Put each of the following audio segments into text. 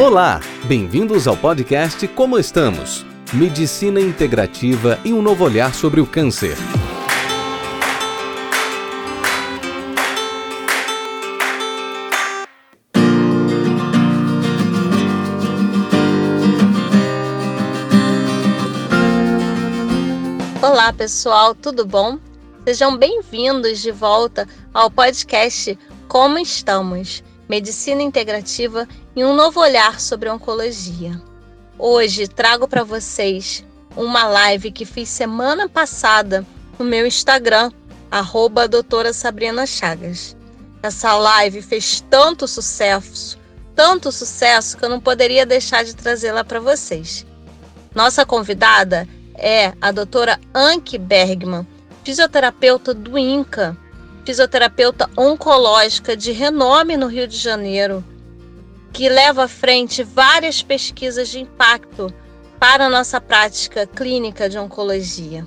Olá, bem-vindos ao podcast Como Estamos? Medicina integrativa e um novo olhar sobre o câncer. Olá, pessoal, tudo bom? Sejam bem-vindos de volta ao podcast Como Estamos? Medicina Integrativa e um novo olhar sobre oncologia. Hoje trago para vocês uma live que fiz semana passada no meu Instagram, arroba doutora Sabrina Chagas. Essa live fez tanto sucesso, tanto sucesso que eu não poderia deixar de trazê-la para vocês. Nossa convidada é a doutora Anke Bergman, fisioterapeuta do INCA, fisioterapeuta oncológica de renome no Rio de Janeiro, que leva à frente várias pesquisas de impacto para a nossa prática clínica de oncologia.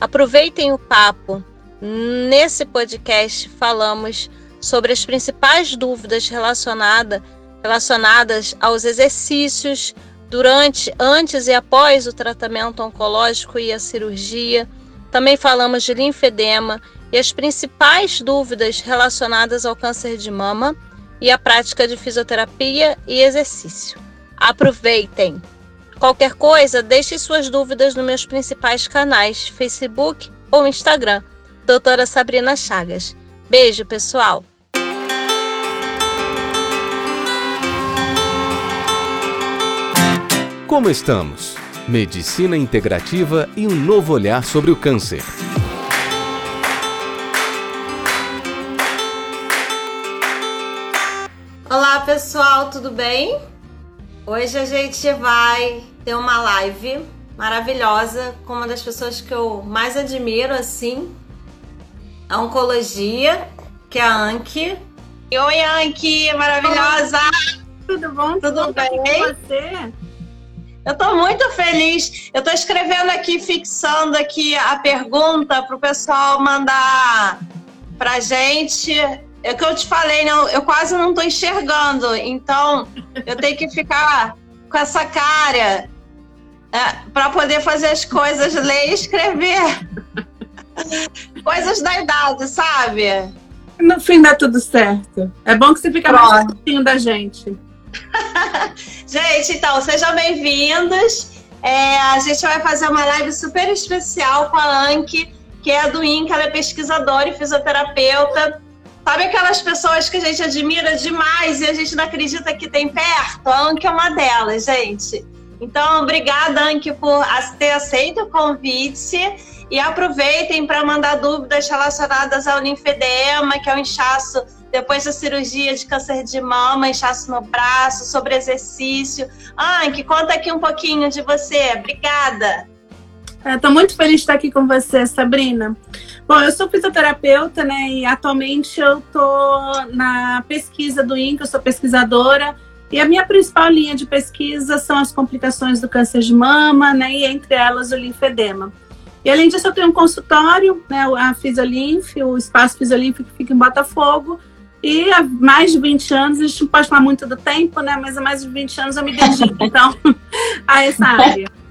Aproveitem o papo. Nesse podcast falamos sobre as principais dúvidas relacionada, relacionadas aos exercícios durante, antes e após o tratamento oncológico e a cirurgia. Também falamos de linfedema e as principais dúvidas relacionadas ao câncer de mama e a prática de fisioterapia e exercício. Aproveitem! Qualquer coisa, deixe suas dúvidas nos meus principais canais, Facebook ou Instagram, doutora Sabrina Chagas. Beijo, pessoal! Como estamos? Medicina integrativa e um novo olhar sobre o câncer. Pessoal, tudo bem? Hoje a gente vai ter uma live maravilhosa com uma das pessoas que eu mais admiro, assim, a oncologia, que é a Anki. Oi, Anki, maravilhosa! Tudo bom? Tudo, tudo bem? com você? Eu tô muito feliz. Eu tô escrevendo aqui, fixando aqui a pergunta para o pessoal mandar pra gente. É o que eu te falei, né? Eu quase não tô enxergando, então eu tenho que ficar com essa cara é, para poder fazer as coisas, ler e escrever. coisas da idade, sabe? No fim dá tudo certo. É bom que você fica Pronto. mais pertinho da gente. gente, então, sejam bem-vindos. É, a gente vai fazer uma live super especial com a Anki, que é do INCA, ela é pesquisadora e fisioterapeuta. Sabe aquelas pessoas que a gente admira demais e a gente não acredita que tem perto? A Anki é uma delas, gente. Então, obrigada, Anki, por ter aceito o convite. E aproveitem para mandar dúvidas relacionadas ao linfedema, que é o inchaço depois da cirurgia de câncer de mama, inchaço no braço, sobre exercício. Anki, conta aqui um pouquinho de você. Obrigada. Estou é, muito feliz de estar aqui com você, Sabrina. Bom, eu sou fisioterapeuta, né? E atualmente eu estou na pesquisa do INCA, eu sou pesquisadora. E a minha principal linha de pesquisa são as complicações do câncer de mama, né? E entre elas o linfedema. E além disso, eu tenho um consultório, né? A Fisiolinf, o espaço Fisiolinf que fica em Botafogo. E há mais de 20 anos, a gente não pode falar muito do tempo, né? Mas há mais de 20 anos eu me dedico, então, a essa área.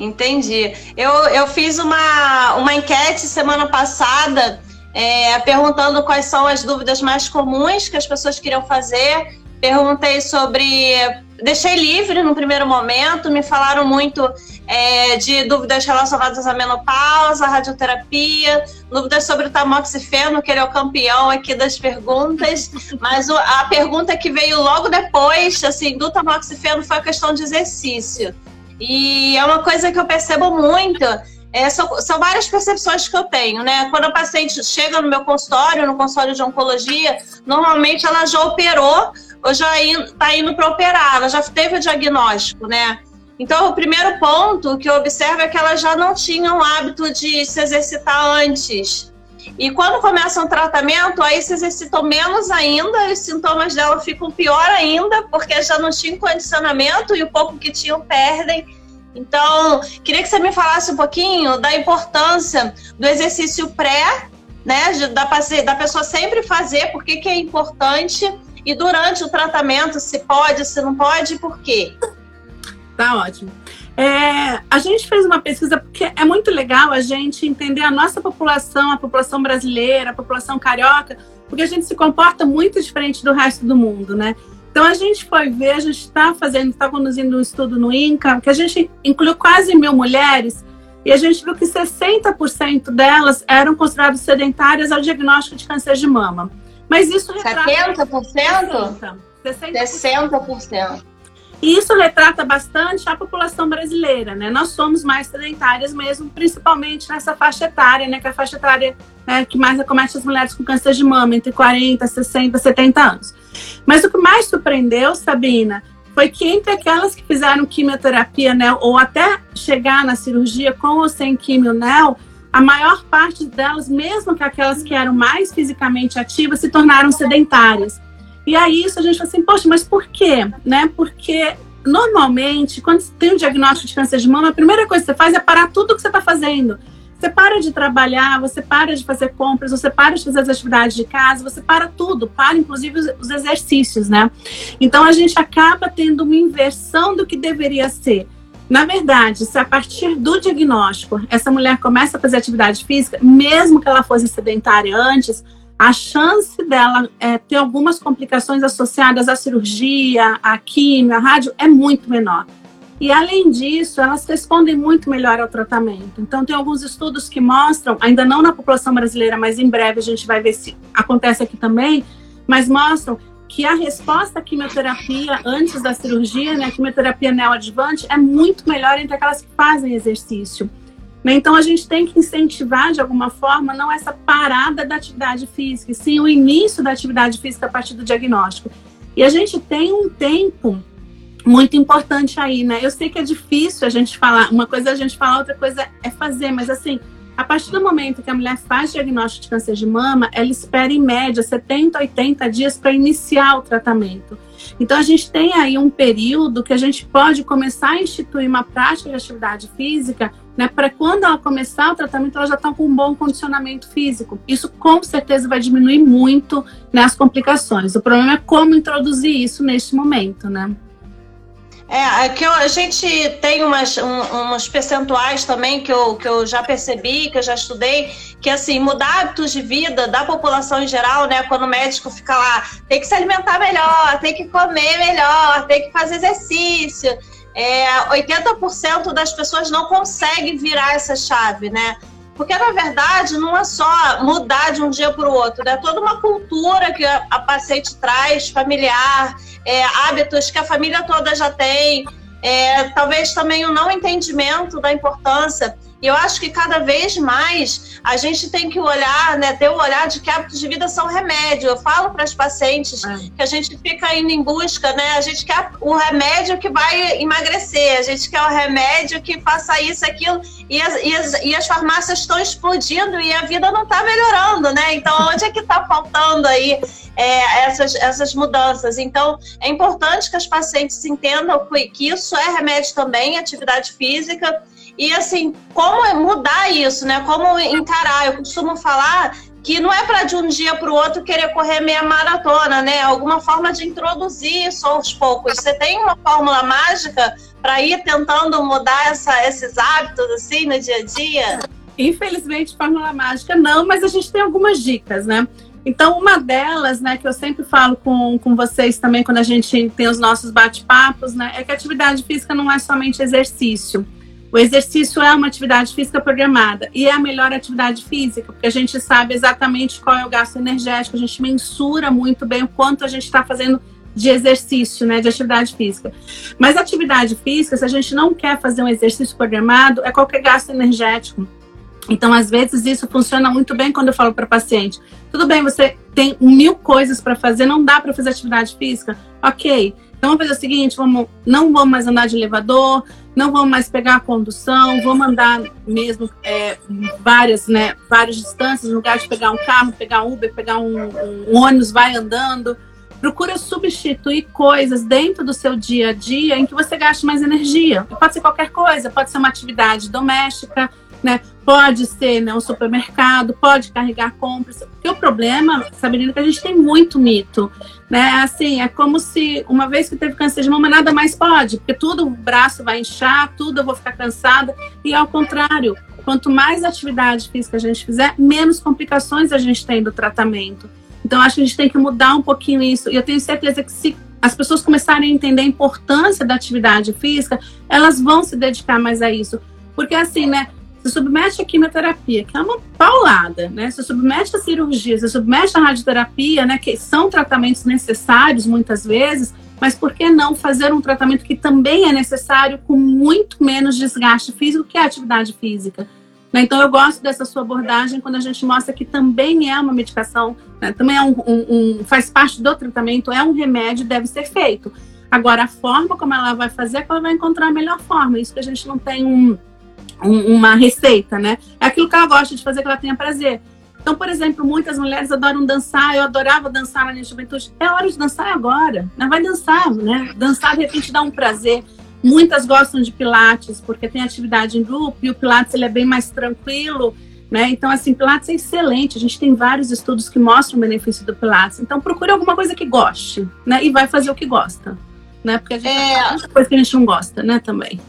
Entendi. Eu, eu fiz uma, uma enquete semana passada é, perguntando quais são as dúvidas mais comuns que as pessoas queriam fazer. Perguntei sobre. Deixei livre no primeiro momento, me falaram muito é, de dúvidas relacionadas à menopausa, à radioterapia, dúvidas sobre o tamoxifeno, que ele é o campeão aqui das perguntas, mas o, a pergunta que veio logo depois, assim, do tamoxifeno foi a questão de exercício. E é uma coisa que eu percebo muito. É, são, são, várias percepções que eu tenho, né? Quando a paciente chega no meu consultório, no consultório de oncologia, normalmente ela já operou ou já está indo para operar, ela já teve o diagnóstico, né? Então, o primeiro ponto que eu observo é que ela já não tinha o hábito de se exercitar antes. E quando começa um tratamento, aí se exercitam menos ainda, os sintomas dela ficam pior ainda, porque já não tinham condicionamento e o pouco que tinham perdem. Então, queria que você me falasse um pouquinho da importância do exercício pré, né, da, da pessoa sempre fazer, por que é importante, e durante o tratamento, se pode, se não pode, por quê? Tá ótimo. É, a gente fez uma pesquisa porque é muito legal a gente entender a nossa população, a população brasileira, a população carioca, porque a gente se comporta muito diferente do resto do mundo, né? Então a gente foi ver, a gente está fazendo, está conduzindo um estudo no INCA, que a gente incluiu quase mil mulheres, e a gente viu que 60% delas eram consideradas sedentárias ao diagnóstico de câncer de mama. Mas isso retrata... 70%? 60%. 60%. E isso retrata bastante a população brasileira, né? Nós somos mais sedentárias mesmo, principalmente nessa faixa etária, né? Que é a faixa etária né, que mais acomete as mulheres com câncer de mama, entre 40, 60, 70 anos. Mas o que mais surpreendeu, Sabina, foi que entre aquelas que fizeram quimioterapia, né, ou até chegar na cirurgia com ou sem quimio, né, a maior parte delas, mesmo que aquelas que eram mais fisicamente ativas, se tornaram sedentárias. E aí isso a gente fala assim, poxa, mas por quê? Né? Porque normalmente, quando você tem um diagnóstico de câncer de mama, a primeira coisa que você faz é parar tudo o que você está fazendo. Você para de trabalhar, você para de fazer compras, você para de fazer as atividades de casa, você para tudo, para inclusive os, os exercícios, né? Então a gente acaba tendo uma inversão do que deveria ser. Na verdade, se a partir do diagnóstico essa mulher começa a fazer atividade física, mesmo que ela fosse sedentária antes, a chance dela é, ter algumas complicações associadas à cirurgia, à quimio, à rádio, é muito menor. E além disso, elas respondem muito melhor ao tratamento. Então, tem alguns estudos que mostram, ainda não na população brasileira, mas em breve a gente vai ver se acontece aqui também, mas mostram que a resposta à quimioterapia antes da cirurgia, né, a quimioterapia neoadjuvante, é muito melhor entre aquelas que fazem exercício. Né? Então, a gente tem que incentivar, de alguma forma, não essa parada da atividade física, sim o início da atividade física a partir do diagnóstico. E a gente tem um tempo muito importante aí, né? Eu sei que é difícil a gente falar, uma coisa é a gente falar, outra coisa é fazer, mas assim, a partir do momento que a mulher faz diagnóstico de câncer de mama, ela espera em média 70, 80 dias para iniciar o tratamento. Então a gente tem aí um período que a gente pode começar a instituir uma prática de atividade física né, para quando ela começar o tratamento, ela já está com um bom condicionamento físico. Isso com certeza vai diminuir muito né, as complicações. O problema é como introduzir isso neste momento, né? É, que a gente tem umas, um, umas percentuais também que eu, que eu já percebi, que eu já estudei, que assim, mudar hábitos de vida da população em geral, né? Quando o médico fica lá, tem que se alimentar melhor, tem que comer melhor, tem que fazer exercício é, 80% das pessoas não conseguem virar essa chave, né? Porque, na verdade, não é só mudar de um dia para o outro, é né? toda uma cultura que a, a paciente traz, familiar, é, hábitos que a família toda já tem, é, talvez também o não entendimento da importância e eu acho que cada vez mais a gente tem que olhar, né, ter o olhar de que hábitos de vida são remédio. Eu falo para as pacientes é. que a gente fica indo em busca, né? A gente quer o remédio que vai emagrecer, a gente quer o remédio que faça isso, aquilo, e as, e as, e as farmácias estão explodindo e a vida não está melhorando, né? Então, onde é que está faltando aí é, essas, essas mudanças? Então, é importante que as pacientes entendam que isso é remédio também, atividade física e assim, como é mudar isso, né? Como encarar? Eu costumo falar que não é para de um dia para o outro querer correr meia maratona, né? Alguma forma de introduzir isso aos poucos. Você tem uma fórmula mágica para ir tentando mudar essa, esses hábitos assim no dia a dia? Infelizmente, fórmula mágica não, mas a gente tem algumas dicas, né? Então, uma delas, né, que eu sempre falo com, com vocês também quando a gente tem os nossos bate-papos, né, é que atividade física não é somente exercício. O exercício é uma atividade física programada e é a melhor atividade física, porque a gente sabe exatamente qual é o gasto energético, a gente mensura muito bem o quanto a gente está fazendo de exercício, né, de atividade física. Mas atividade física, se a gente não quer fazer um exercício programado, é qualquer gasto energético. Então, às vezes, isso funciona muito bem quando eu falo para paciente: tudo bem, você tem mil coisas para fazer, não dá para fazer atividade física? Ok. Então, vamos fazer o seguinte: vamos, não vamos mais andar de elevador, não vamos mais pegar a condução, vamos andar mesmo é, várias, né, várias distâncias, no lugar de pegar um carro, pegar um Uber, pegar um, um ônibus, vai andando. Procura substituir coisas dentro do seu dia a dia em que você gaste mais energia. Pode ser qualquer coisa, pode ser uma atividade doméstica, né? Pode ser né, um supermercado, pode carregar compras. Porque o problema, Sabrina, é que a gente tem muito mito. Né? Assim, é como se uma vez que teve câncer de mama, nada mais pode, porque tudo o braço vai inchar, tudo eu vou ficar cansada. E ao contrário, quanto mais atividade física a gente fizer, menos complicações a gente tem do tratamento. Então, acho que a gente tem que mudar um pouquinho isso. E eu tenho certeza que se as pessoas começarem a entender a importância da atividade física, elas vão se dedicar mais a isso. Porque assim, né? Se submete à quimioterapia, que é uma paulada, né? Se submete à cirurgia, se submete à radioterapia, né? Que são tratamentos necessários muitas vezes, mas por que não fazer um tratamento que também é necessário com muito menos desgaste físico que a atividade física? Né? Então, eu gosto dessa sua abordagem quando a gente mostra que também é uma medicação, né? também é um, um, um, faz parte do tratamento, é um remédio, deve ser feito. Agora, a forma como ela vai fazer é que ela vai encontrar a melhor forma. Isso que a gente não tem um um, uma receita, né? É aquilo que ela gosta de fazer, que ela tenha prazer. Então, por exemplo, muitas mulheres adoram dançar, eu adorava dançar na minha juventude. É hora de dançar agora, né? vai dançar, né? Dançar de repente dá um prazer. Muitas gostam de pilates, porque tem atividade em grupo, e o pilates ele é bem mais tranquilo, né? Então, assim, pilates é excelente, a gente tem vários estudos que mostram o benefício do pilates. Então, procure alguma coisa que goste, né? E vai fazer o que gosta, né? Porque a gente é... muita coisa que a gente não gosta, né, também.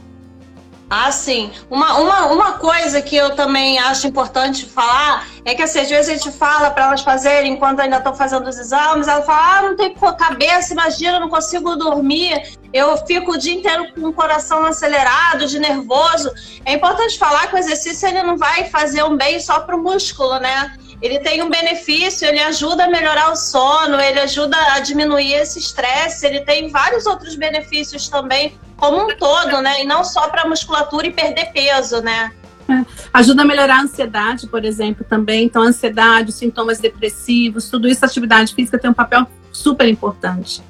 Ah, sim. Uma, uma, uma coisa que eu também acho importante falar é que, assim, às vezes a gente fala para elas fazerem enquanto ainda estão fazendo os exames, ela fala, ah, não tem cabeça, imagina, não consigo dormir, eu fico o dia inteiro com o coração acelerado, de nervoso. É importante falar que o exercício ele não vai fazer um bem só para o músculo, né? Ele tem um benefício, ele ajuda a melhorar o sono, ele ajuda a diminuir esse estresse, ele tem vários outros benefícios também, como um todo, né? E não só para musculatura e perder peso, né? É. Ajuda a melhorar a ansiedade, por exemplo, também. Então, ansiedade, sintomas depressivos, tudo isso, a atividade física tem um papel super importante.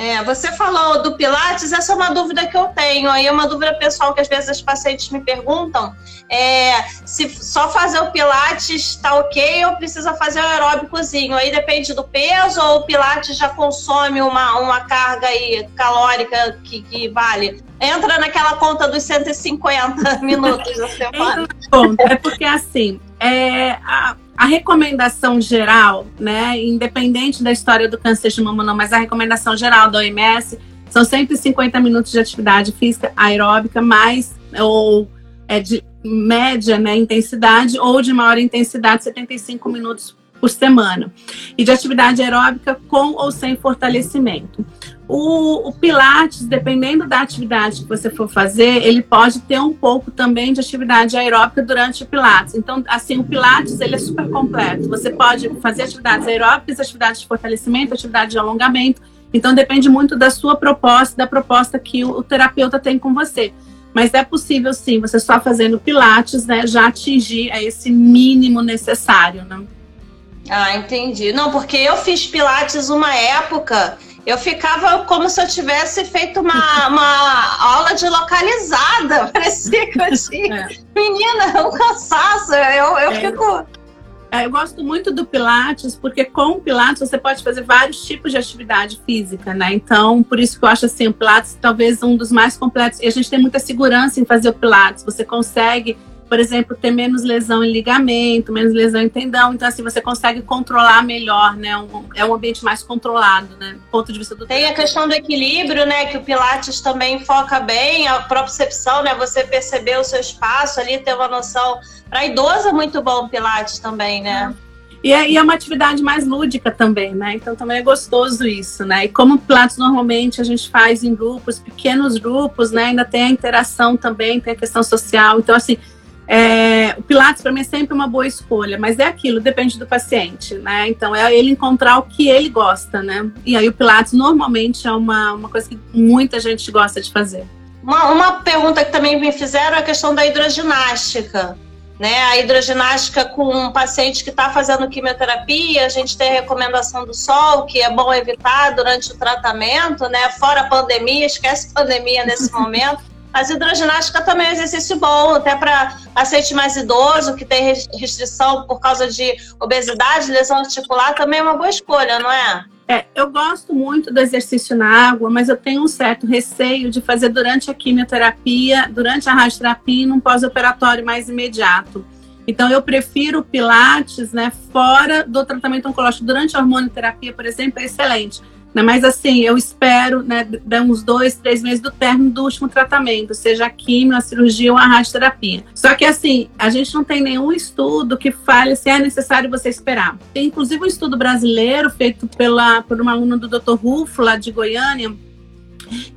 É, você falou do Pilates, essa é uma dúvida que eu tenho. Aí é uma dúvida pessoal que às vezes os pacientes me perguntam. É, se só fazer o Pilates está ok ou precisa fazer o aeróbicozinho? Aí depende do peso ou o Pilates já consome uma, uma carga aí calórica que, que vale? Entra naquela conta dos 150 minutos da semana. É porque assim, é, a, a recomendação geral, né, independente da história do câncer de mama, não, mas a recomendação geral da OMS são 150 minutos de atividade física aeróbica, mais ou é de média né, intensidade ou de maior intensidade, 75 minutos por semana. E de atividade aeróbica com ou sem fortalecimento. O, o, Pilates, dependendo da atividade que você for fazer, ele pode ter um pouco também de atividade aeróbica durante o Pilates. Então, assim, o Pilates, ele é super completo. Você pode fazer atividades aeróbicas, atividades de fortalecimento, atividade de alongamento. Então, depende muito da sua proposta, da proposta que o, o terapeuta tem com você. Mas é possível, sim, você só fazendo Pilates, né, já atingir esse mínimo necessário, né? Ah, entendi. Não, porque eu fiz Pilates uma época eu ficava como se eu tivesse feito uma, uma aula de localizada. Parecia que eu tinha. É. Menina, um cansaço. Eu, eu é. fico. É, eu gosto muito do Pilates, porque com o Pilates você pode fazer vários tipos de atividade física, né? Então, por isso que eu acho assim, o Pilates talvez um dos mais completos. E a gente tem muita segurança em fazer o Pilates. Você consegue por exemplo, ter menos lesão em ligamento, menos lesão em tendão. Então, assim, você consegue controlar melhor, né? Um, é um ambiente mais controlado, né? Do ponto de vista do Tem a questão do equilíbrio, né? Que o Pilates também foca bem, a propriocepção, né? Você perceber o seu espaço ali, ter uma noção. Para idoso é muito bom o Pilates também, né? É. E é, e é, uma atividade mais lúdica também, né? Então também é gostoso isso, né? E como Pilates normalmente a gente faz em grupos, pequenos grupos, né? Ainda tem a interação também, tem a questão social. Então, assim, é, o Pilates para mim é sempre uma boa escolha, mas é aquilo, depende do paciente, né? Então é ele encontrar o que ele gosta, né? E aí o Pilates normalmente é uma, uma coisa que muita gente gosta de fazer. Uma, uma pergunta que também me fizeram é a questão da hidroginástica. Né, a hidroginástica com um paciente que está fazendo quimioterapia, a gente tem a recomendação do sol, que é bom evitar durante o tratamento, né? Fora a pandemia, esquece pandemia nesse momento. Mas hidroginástica também é um exercício bom, até para paciente mais idoso, que tem restrição por causa de obesidade, lesão articular, também é uma boa escolha, não é? É, eu gosto muito do exercício na água, mas eu tenho um certo receio de fazer durante a quimioterapia, durante a radioterapia e num pós-operatório mais imediato. Então, eu prefiro pilates, né, fora do tratamento oncológico. Durante a hormonoterapia, por exemplo, é excelente. Né? Mas assim, eu espero né, uns dois, três meses do término do último tratamento, seja a quimio, a cirurgia ou a radioterapia. Só que assim, a gente não tem nenhum estudo que fale se é necessário você esperar. Tem inclusive um estudo brasileiro feito pela, por uma aluna do Dr. Rufo, lá de Goiânia,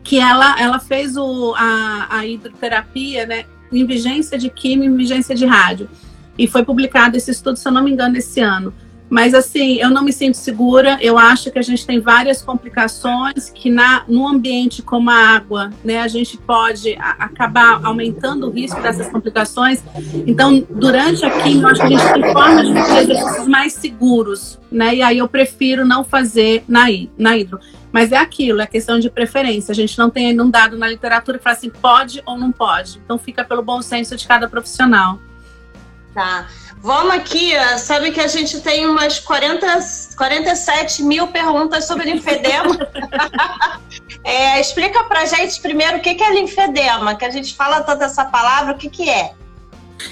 que ela, ela fez o, a, a hidroterapia, né, em vigência de quimio e vigência de rádio. E foi publicado esse estudo, se eu não me engano, esse ano. Mas assim, eu não me sinto segura. Eu acho que a gente tem várias complicações que na no ambiente como a água, né, a gente pode a, acabar aumentando o risco dessas complicações. Então, durante a quimio, acho que a gente tem formas de fazer exercícios mais seguros, né? E aí eu prefiro não fazer na, na hidro. Mas é aquilo, é questão de preferência. A gente não tem ainda um dado na literatura que fala assim, pode ou não pode. Então fica pelo bom senso de cada profissional. Tá. Vamos aqui, sabe que a gente tem umas 40, 47 mil perguntas sobre linfedema. é, explica pra gente primeiro o que é linfedema, que a gente fala tanto essa palavra, o que, que é?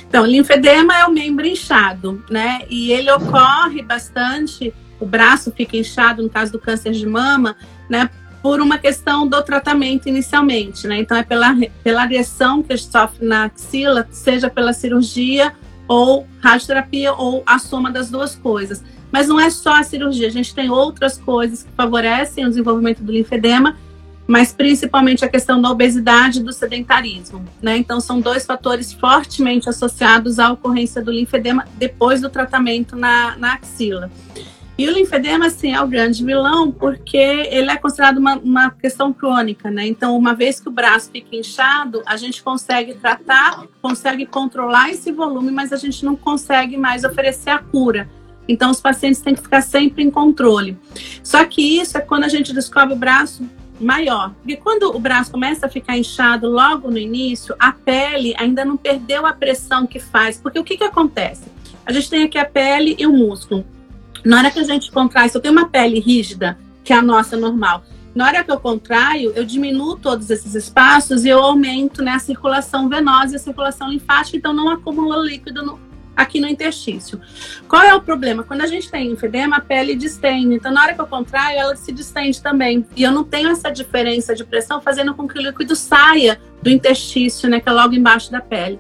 Então, linfedema é o membro inchado, né? E ele ocorre bastante, o braço fica inchado no caso do câncer de mama, né? Por uma questão do tratamento inicialmente, né? Então, é pela, pela agressão que sofre na axila, seja pela cirurgia ou radioterapia ou a soma das duas coisas. Mas não é só a cirurgia, a gente tem outras coisas que favorecem o desenvolvimento do linfedema, mas principalmente a questão da obesidade e do sedentarismo. Né? Então, são dois fatores fortemente associados à ocorrência do linfedema depois do tratamento na, na axila. E o linfedema, assim, é o grande vilão porque ele é considerado uma, uma questão crônica, né? Então, uma vez que o braço fica inchado, a gente consegue tratar, consegue controlar esse volume, mas a gente não consegue mais oferecer a cura. Então, os pacientes têm que ficar sempre em controle. Só que isso é quando a gente descobre o braço maior. Porque quando o braço começa a ficar inchado logo no início, a pele ainda não perdeu a pressão que faz. Porque o que, que acontece? A gente tem aqui a pele e o músculo. Na hora que a gente contrai, se eu tenho uma pele rígida, que é a nossa normal, na hora que eu contraio, eu diminuo todos esses espaços e eu aumento né, a circulação venosa e a circulação linfática, então não acumula líquido no, aqui no interstício. Qual é o problema? Quando a gente tem enfedema, a pele distende. Então, na hora que eu contraio, ela se distende também. E eu não tenho essa diferença de pressão fazendo com que o líquido saia do interstício, né, que é logo embaixo da pele.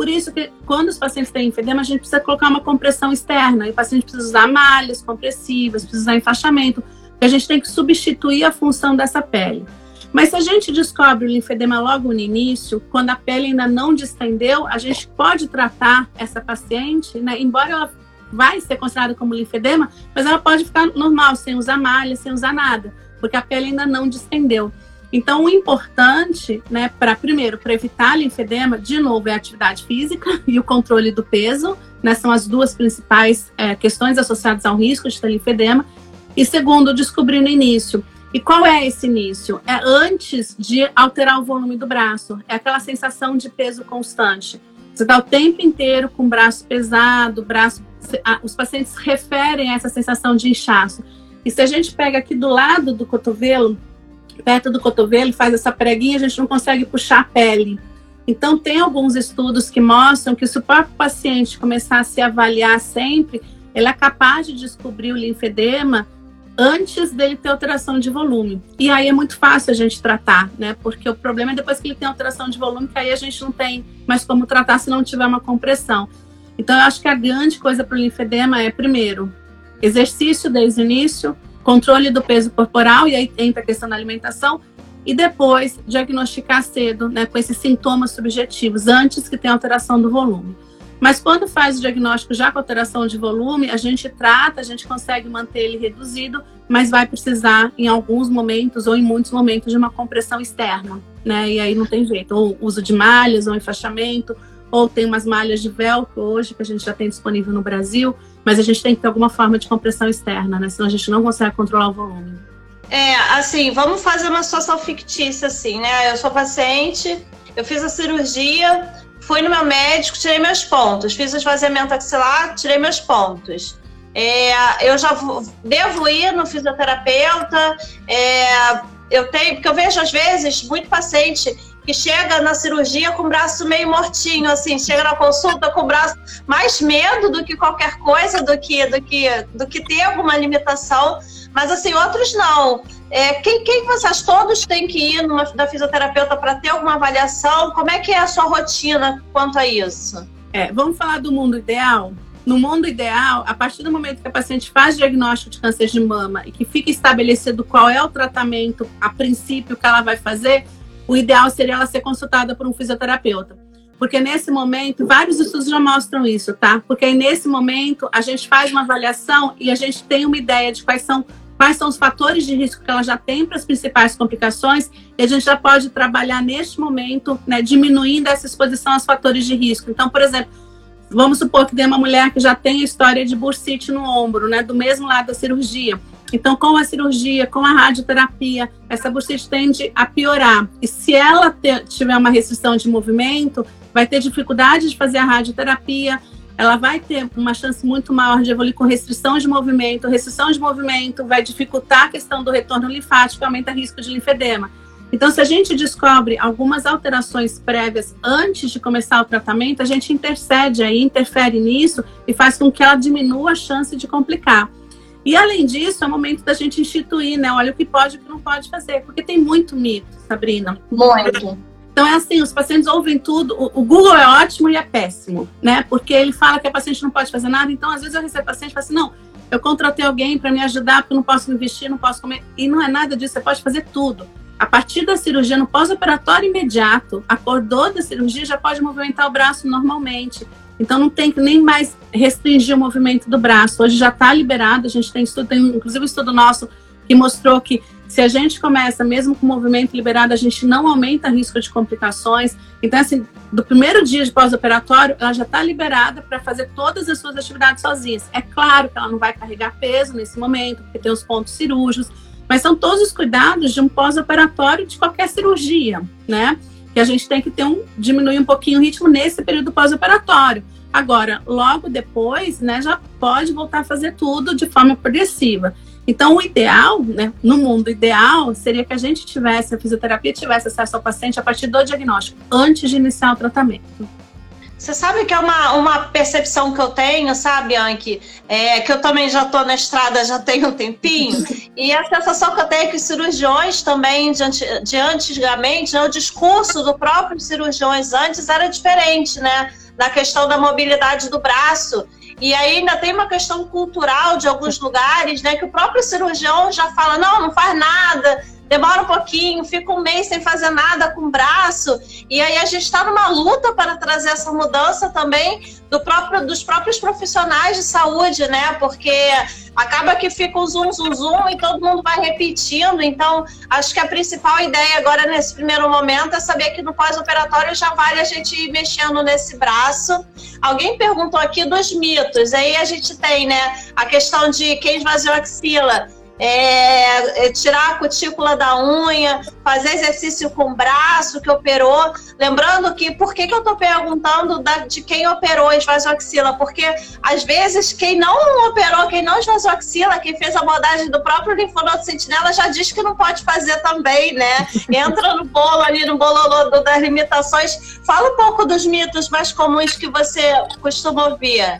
Por isso que quando os pacientes têm enfedema, a gente precisa colocar uma compressão externa. E o paciente precisa usar malhas compressivas, precisa usar enfaixamento, porque a gente tem que substituir a função dessa pele. Mas se a gente descobre o linfedema logo no início, quando a pele ainda não distendeu, a gente pode tratar essa paciente, né? Embora ela vai ser considerada como linfedema, mas ela pode ficar normal, sem usar malha, sem usar nada, porque a pele ainda não distendeu. Então, o importante, né, para primeiro, para evitar linfedema, de novo, é a atividade física e o controle do peso, né, são as duas principais é, questões associadas ao risco de ter linfedema. E segundo, descobrir no início. E qual é esse início? É antes de alterar o volume do braço, é aquela sensação de peso constante. Você está o tempo inteiro com o braço pesado, braço. Os pacientes referem a essa sensação de inchaço. E se a gente pega aqui do lado do cotovelo, perto do cotovelo, faz essa preguinha, a gente não consegue puxar a pele. Então, tem alguns estudos que mostram que se o próprio paciente começar a se avaliar sempre, ele é capaz de descobrir o linfedema antes dele ter alteração de volume. E aí é muito fácil a gente tratar, né? Porque o problema é depois que ele tem alteração de volume, que aí a gente não tem mais como tratar se não tiver uma compressão. Então, eu acho que a grande coisa para o linfedema é, primeiro, exercício desde o início, controle do peso corporal, e aí entra a questão da alimentação, e depois diagnosticar cedo, né, com esses sintomas subjetivos, antes que tenha alteração do volume. Mas quando faz o diagnóstico já com alteração de volume, a gente trata, a gente consegue manter ele reduzido, mas vai precisar, em alguns momentos ou em muitos momentos, de uma compressão externa, né? E aí não tem jeito, ou uso de malhas, ou enfaixamento, ou tem umas malhas de velcro hoje que a gente já tem disponível no Brasil, mas a gente tem que ter alguma forma de compressão externa, né? Senão a gente não consegue controlar o volume. É, assim, vamos fazer uma situação fictícia, assim, né? Eu sou paciente, eu fiz a cirurgia, fui no meu médico, tirei meus pontos, fiz o esvaziamento axilar, tirei meus pontos. É, eu já devo ir no fisioterapeuta. É, eu tenho, porque eu vejo às vezes muito paciente que chega na cirurgia com o braço meio mortinho, assim, chega na consulta com o braço mais medo do que qualquer coisa, do que do que do que ter alguma limitação. Mas assim, outros não. É, quem, quem vocês todos têm que ir numa, da fisioterapeuta para ter alguma avaliação? Como é que é a sua rotina quanto a isso? É, vamos falar do mundo ideal? No mundo ideal, a partir do momento que a paciente faz diagnóstico de câncer de mama e que fica estabelecido qual é o tratamento a princípio que ela vai fazer, o ideal seria ela ser consultada por um fisioterapeuta. Porque nesse momento, vários estudos já mostram isso, tá? Porque nesse momento a gente faz uma avaliação e a gente tem uma ideia de quais são quais são os fatores de risco que ela já tem para as principais complicações, e a gente já pode trabalhar neste momento, né, diminuindo essa exposição aos fatores de risco. Então, por exemplo, vamos supor que tem uma mulher que já tem a história de bursite no ombro, né, do mesmo lado da cirurgia. Então, com a cirurgia, com a radioterapia, essa bursite tende a piorar. E se ela ter, tiver uma restrição de movimento, vai ter dificuldade de fazer a radioterapia, ela vai ter uma chance muito maior de evoluir com restrição de movimento. Restrição de movimento vai dificultar a questão do retorno linfático, aumenta o risco de linfedema. Então, se a gente descobre algumas alterações prévias antes de começar o tratamento, a gente intercede aí, interfere nisso e faz com que ela diminua a chance de complicar. E além disso, é o momento da gente instituir, né? Olha o que pode e o que não pode fazer, porque tem muito mito, Sabrina. Muito. Então é assim, os pacientes ouvem tudo. O, Google é ótimo e é péssimo, né? Porque ele fala que a paciente não pode fazer nada. Então, às vezes eu recebo paciente e falo assim, não, eu contratei alguém para me ajudar porque eu não posso investir, não posso comer. E não é nada disso, você pode fazer tudo. A partir da cirurgia, no pós-operatório imediato, acordou da cirurgia, já pode movimentar o braço normalmente. Então não tem que nem mais restringir o movimento do braço. Hoje já está liberado, a gente tem estudo, tem inclusive um estudo nosso que mostrou que se a gente começa, mesmo com o movimento liberado, a gente não aumenta risco de complicações. Então, assim, do primeiro dia de pós-operatório, ela já está liberada para fazer todas as suas atividades sozinhas. É claro que ela não vai carregar peso nesse momento, porque tem os pontos cirúrgicos, mas são todos os cuidados de um pós-operatório de qualquer cirurgia, né? Que a gente tem que ter um diminuir um pouquinho o ritmo nesse período pós-operatório. Agora, logo depois, né, já pode voltar a fazer tudo de forma progressiva. Então, o ideal, né, no mundo ideal, seria que a gente tivesse, a fisioterapia tivesse acesso ao paciente a partir do diagnóstico, antes de iniciar o tratamento. Você sabe que é uma, uma percepção que eu tenho, sabe, Anki? É, que eu também já estou na estrada já tem um tempinho, e a sensação que eu tenho é que os cirurgiões também, de, de antigamente, né, o discurso do próprio cirurgiões antes era diferente, né? Na questão da mobilidade do braço. E aí ainda tem uma questão cultural de alguns lugares, né? Que o próprio cirurgião já fala, não, não faz nada, demora um pouquinho, fica um mês sem fazer nada com o braço. E aí a gente está numa luta para trazer essa mudança também do próprio, dos próprios profissionais de saúde, né? Porque acaba que fica um zoom, zoom, zoom e todo mundo vai repetindo. Então, acho que a principal ideia agora nesse primeiro momento é saber que no pós-operatório já vale a gente ir mexendo nesse braço. Alguém perguntou aqui dos mitos. Aí a gente tem, né, a questão de quem esvaziou a axila é, é, tirar a cutícula da unha, fazer exercício com o braço que operou. Lembrando que, por que, que eu estou perguntando da, de quem operou esvasioaxila? Porque, às vezes, quem não operou, quem não esvasioaxila, quem fez a abordagem do próprio linfonodo sentinela, já diz que não pode fazer também, né? Entra no bolo ali, no bololô das limitações. Fala um pouco dos mitos mais comuns que você costuma ouvir.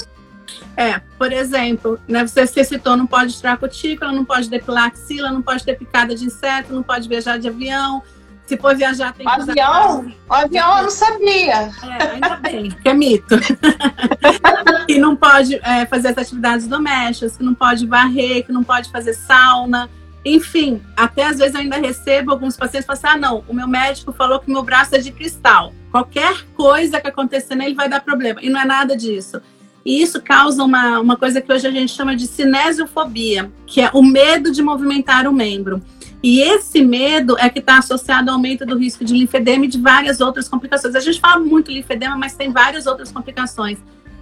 É, por exemplo, né, você, citou, não pode tirar cutícula, não pode depilar axila, não pode ter picada de inseto, não pode viajar de avião. Se for viajar, tem que usar... Avião? O avião eu não sabia. É, ainda bem, que é mito. que não pode é, fazer as atividades domésticas, que não pode varrer, que não pode fazer sauna. Enfim, até às vezes eu ainda recebo alguns pacientes que falam assim, ah, não, o meu médico falou que meu braço é de cristal. Qualquer coisa que acontecer nele vai dar problema. E não é nada disso. E isso causa uma, uma coisa que hoje a gente chama de cinesiofobia, que é o medo de movimentar o membro. E esse medo é que está associado ao aumento do risco de linfedema e de várias outras complicações. A gente fala muito linfedema, mas tem várias outras complicações.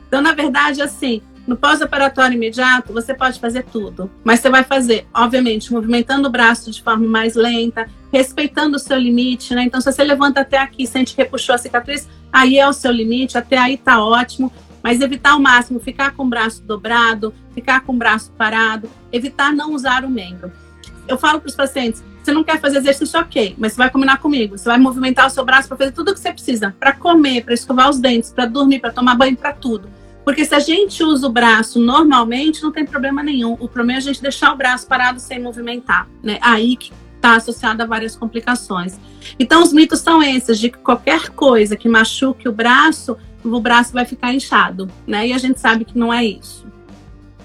Então, na verdade, assim, no pós-operatório imediato, você pode fazer tudo, mas você vai fazer, obviamente, movimentando o braço de forma mais lenta, respeitando o seu limite, né? Então, se você levanta até aqui, sente que repuxou a cicatriz, aí é o seu limite, até aí tá ótimo mas evitar ao máximo ficar com o braço dobrado, ficar com o braço parado, evitar não usar o membro. Eu falo para os pacientes, você não quer fazer exercício, ok, mas você vai combinar comigo. Você vai movimentar o seu braço para fazer tudo o que você precisa, para comer, para escovar os dentes, para dormir, para tomar banho, para tudo. Porque se a gente usa o braço normalmente, não tem problema nenhum. O problema é a gente deixar o braço parado sem movimentar, né? Aí que está associado a várias complicações. Então, os mitos são esses, de que qualquer coisa que machuque o braço, o braço vai ficar inchado, né? E a gente sabe que não é isso.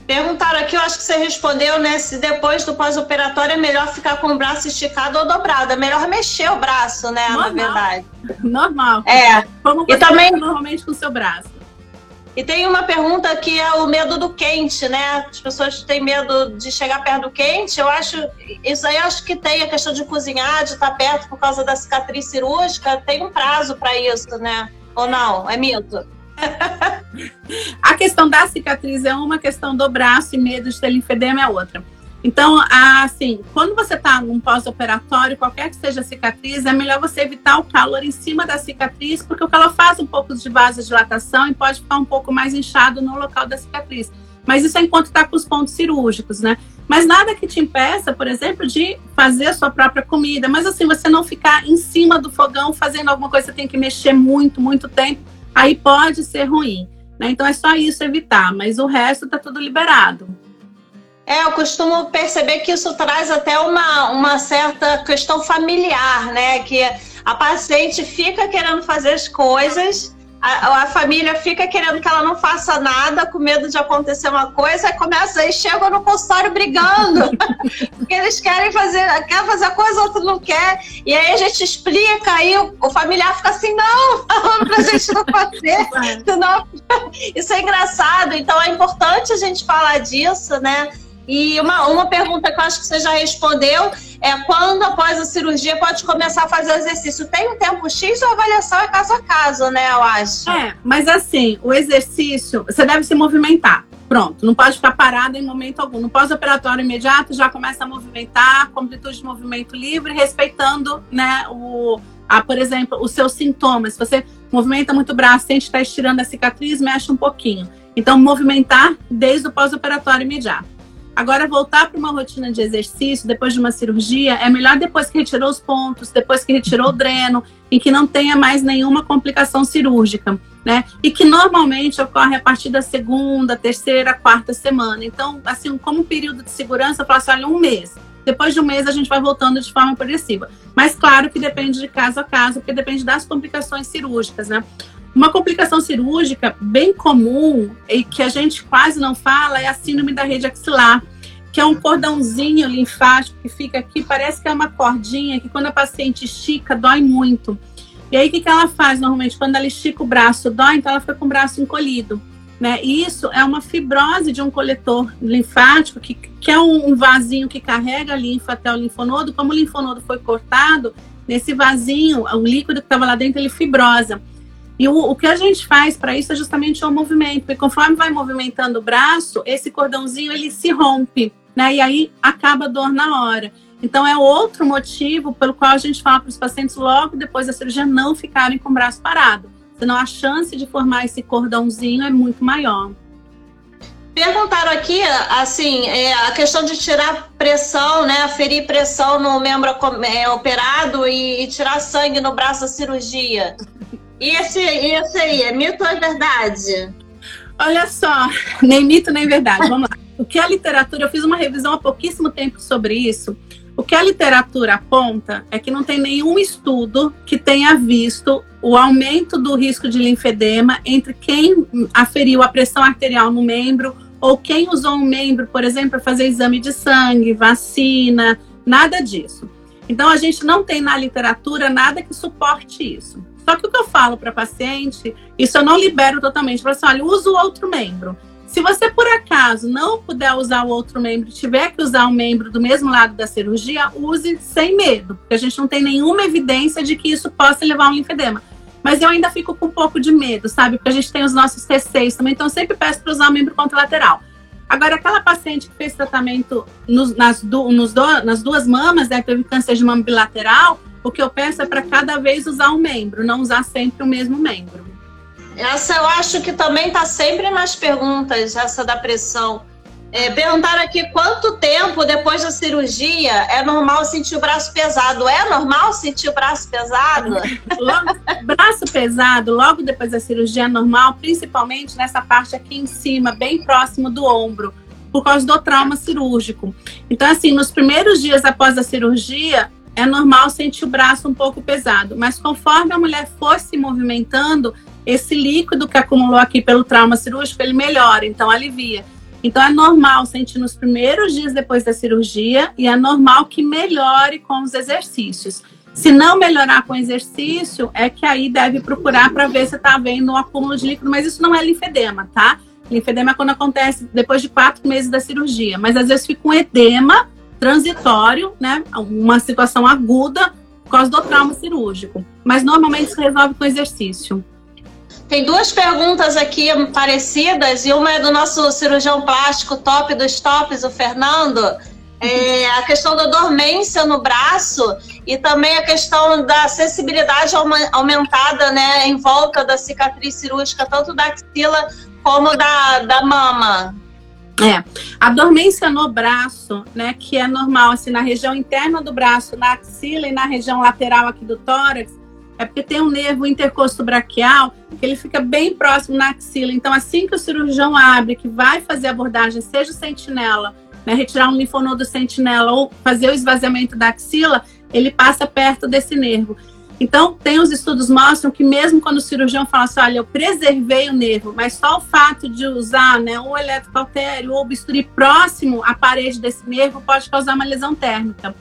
Perguntaram aqui, eu acho que você respondeu, né? Se depois do pós-operatório é melhor ficar com o braço esticado ou dobrado. É melhor mexer o braço, né? Normal. Na verdade. Normal. É. Como você e também normalmente com o seu braço. E tem uma pergunta que é o medo do quente, né? As pessoas têm medo de chegar perto do quente. Eu acho, isso aí eu acho que tem a questão de cozinhar, de estar perto por causa da cicatriz cirúrgica. Tem um prazo para isso, né? Ou não? É mito? a questão da cicatriz é uma, questão do braço e medo de ter linfedema é outra. Então, assim, quando você está num pós-operatório, qualquer que seja a cicatriz, é melhor você evitar o calor em cima da cicatriz, porque o calor faz um pouco de vasodilatação e pode ficar um pouco mais inchado no local da cicatriz. Mas isso é enquanto está com os pontos cirúrgicos, né? Mas nada que te impeça, por exemplo, de fazer a sua própria comida. Mas assim, você não ficar em cima do fogão fazendo alguma coisa, você tem que mexer muito, muito tempo aí pode ser ruim. Né? Então é só isso evitar, mas o resto está tudo liberado. É, eu costumo perceber que isso traz até uma, uma certa questão familiar, né? Que a paciente fica querendo fazer as coisas a, a, família fica querendo que ela não faça nada, com medo de acontecer uma coisa, e começa aí, chegam no consultório brigando, porque eles querem fazer, quer fazer a coisa, outro não quer, e aí a gente explica, aí o, o familiar fica assim, não, falando pra gente não fazer, senão, isso é engraçado, então é importante a gente falar disso, né? E uma, uma pergunta que eu acho que você já respondeu é quando após a cirurgia pode começar a fazer o exercício? Tem um tempo X ou a avaliação é caso a caso, né? Eu acho. É, mas assim, o exercício, você deve se movimentar. Pronto, não pode ficar parado em momento algum. No pós-operatório imediato já começa a movimentar, com amplitude de movimento livre, respeitando, né, o, a, por exemplo, os seus sintomas. Se você movimenta muito o braço, sente estar estirando a cicatriz, mexe um pouquinho. Então, movimentar desde o pós-operatório imediato. Agora, voltar para uma rotina de exercício depois de uma cirurgia é melhor depois que retirou os pontos, depois que retirou o dreno, em que não tenha mais nenhuma complicação cirúrgica, né? E que normalmente ocorre a partir da segunda, terceira, quarta semana. Então, assim, como período de segurança, eu falo assim, olha, um mês. Depois de um mês, a gente vai voltando de forma progressiva. Mas, claro que depende de caso a caso, porque depende das complicações cirúrgicas, né? Uma complicação cirúrgica bem comum e que a gente quase não fala é a síndrome da rede axilar, que é um cordãozinho linfático que fica aqui, parece que é uma cordinha que quando a paciente estica, dói muito. E aí, o que, ela faz normalmente? Quando ela estica o braço, dói, então ela fica com o braço encolhido. Né? E isso é uma fibrose de um coletor linfático, que, que é um, um vasinho que carrega a linfa até o linfonodo. Como o linfonodo foi cortado, nesse vasinho, o líquido que estava lá dentro, ele fibrosa. E o, o que a gente faz para isso é justamente o movimento, porque conforme vai movimentando o braço, esse cordãozinho ele se rompe, né? E aí acaba a dor na hora. Então é outro motivo pelo qual a gente fala para os pacientes logo depois da cirurgia não ficarem com o braço parado. Senão a chance de formar esse cordãozinho é muito maior. Perguntaram aqui, assim, é, a questão de tirar pressão, né? Ferir pressão no membro é, operado e, e tirar sangue no braço da cirurgia. E esse, esse aí, é mito ou é verdade? Olha só, nem mito nem verdade. Vamos lá. O que a literatura, eu fiz uma revisão há pouquíssimo tempo sobre isso. O que a literatura aponta é que não tem nenhum estudo que tenha visto o aumento do risco de linfedema entre quem aferiu a pressão arterial no membro ou quem usou um membro, por exemplo, para fazer exame de sangue, vacina, nada disso. Então a gente não tem na literatura nada que suporte isso. Só que o que eu falo para paciente, isso eu não libero totalmente. Eu falo assim, olha, usa o outro membro. Se você, por acaso, não puder usar o outro membro, tiver que usar um membro do mesmo lado da cirurgia, use sem medo, porque a gente não tem nenhuma evidência de que isso possa levar a um linfedema. Mas eu ainda fico com um pouco de medo, sabe? Porque a gente tem os nossos T6 também, então sempre peço para usar o membro contralateral. Agora, aquela paciente que fez tratamento nos, nas, do, nos do, nas duas mamas, né, teve câncer de mama bilateral, o que eu peço é para cada vez usar um membro, não usar sempre o mesmo membro. Essa eu acho que também está sempre nas perguntas, essa da pressão. É, perguntaram aqui quanto tempo depois da cirurgia é normal sentir o braço pesado. É normal sentir o braço pesado? Logo, braço pesado, logo depois da cirurgia é normal, principalmente nessa parte aqui em cima, bem próximo do ombro, por causa do trauma cirúrgico. Então, assim, nos primeiros dias após a cirurgia, é normal sentir o braço um pouco pesado, mas conforme a mulher for se movimentando, esse líquido que acumulou aqui pelo trauma cirúrgico, ele melhora, então alivia. Então é normal sentir nos primeiros dias depois da cirurgia e é normal que melhore com os exercícios. Se não melhorar com exercício, é que aí deve procurar para ver se está havendo um acúmulo de líquido, mas isso não é linfedema, tá? Linfedema é quando acontece depois de quatro meses da cirurgia, mas às vezes fica um edema transitório, né? Uma situação aguda por causa do trauma cirúrgico. Mas normalmente se resolve com exercício. Tem duas perguntas aqui parecidas, e uma é do nosso cirurgião plástico top dos tops, o Fernando. É, a questão da dormência no braço e também a questão da sensibilidade aumentada né, em volta da cicatriz cirúrgica, tanto da axila como da, da mama. É, a dormência no braço, né, que é normal, assim, na região interna do braço, na axila e na região lateral aqui do tórax, é porque tem um nervo intercosto braquial que ele fica bem próximo na axila. Então, assim que o cirurgião abre, que vai fazer a abordagem, seja o sentinela, né, retirar um linfonodo sentinela ou fazer o esvaziamento da axila, ele passa perto desse nervo. Então, tem os estudos mostram que mesmo quando o cirurgião fala assim, olha, eu preservei o nervo, mas só o fato de usar né, o eletrocautério ou bisturi próximo à parede desse nervo pode causar uma lesão térmica.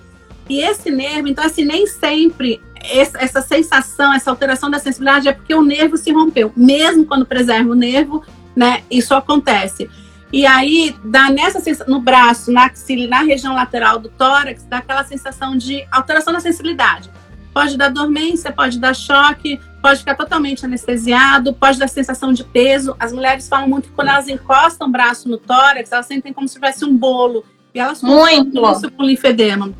E esse nervo, então, assim, nem sempre essa sensação, essa alteração da sensibilidade é porque o nervo se rompeu. Mesmo quando preserva o nervo, né, isso acontece. E aí, dá nessa no braço, na axila, na região lateral do tórax, dá aquela sensação de alteração da sensibilidade. Pode dar dormência, pode dar choque, pode ficar totalmente anestesiado, pode dar sensação de peso. As mulheres falam muito que quando elas encostam o braço no tórax, elas sentem como se tivesse um bolo. E elas muito isso com linfedema.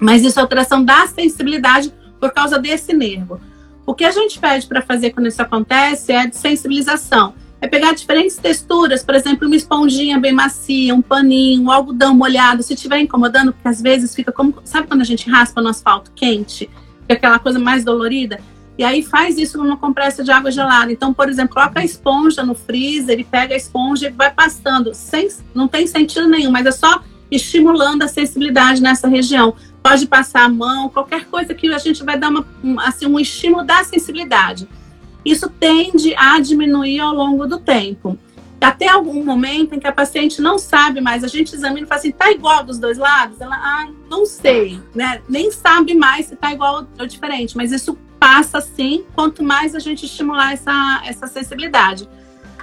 Mas isso é alteração da sensibilidade por causa desse nervo. O que a gente pede para fazer quando isso acontece é a sensibilização. É pegar diferentes texturas, por exemplo, uma esponjinha bem macia, um paninho, um algodão molhado. Se estiver incomodando, porque às vezes fica como. Sabe quando a gente raspa no asfalto quente? Aquela coisa mais dolorida? E aí faz isso numa compressa de água gelada. Então, por exemplo, coloca a esponja no freezer e pega a esponja e vai passando. Sem, não tem sentido nenhum, mas é só estimulando a sensibilidade nessa região pode passar a mão, qualquer coisa que a gente vai dar uma, assim, um estímulo da sensibilidade. Isso tende a diminuir ao longo do tempo. Até algum momento em que a paciente não sabe mais, a gente examina e fala assim, tá igual dos dois lados? Ela, ah, não sei, né? Nem sabe mais se tá igual ou diferente, mas isso passa sim, quanto mais a gente estimular essa, essa sensibilidade.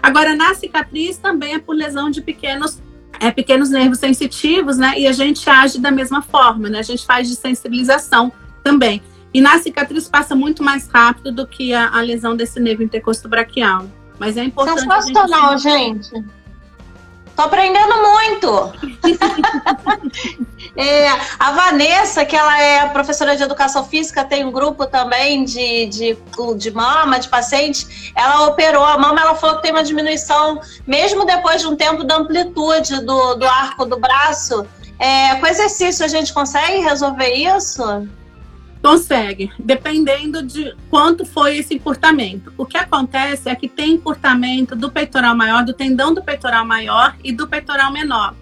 Agora, na cicatriz também é por lesão de pequenos é, pequenos nervos sensitivos, né? E a gente age da mesma forma, né? A gente faz de sensibilização também. E na cicatriz passa muito mais rápido do que a, a lesão desse nervo intercosto braquial. Mas é importante. Sensacional, gente. gente. Tô aprendendo muito. é, a Vanessa, que ela é professora de educação física, tem um grupo também de, de, de mama, de pacientes. Ela operou a mama, ela falou que tem uma diminuição, mesmo depois de um tempo, da amplitude do, do arco do braço. É, com exercício, a gente consegue resolver isso? Consegue, dependendo de quanto foi esse encurtamento. O que acontece é que tem encurtamento do peitoral maior, do tendão do peitoral maior e do peitoral menor.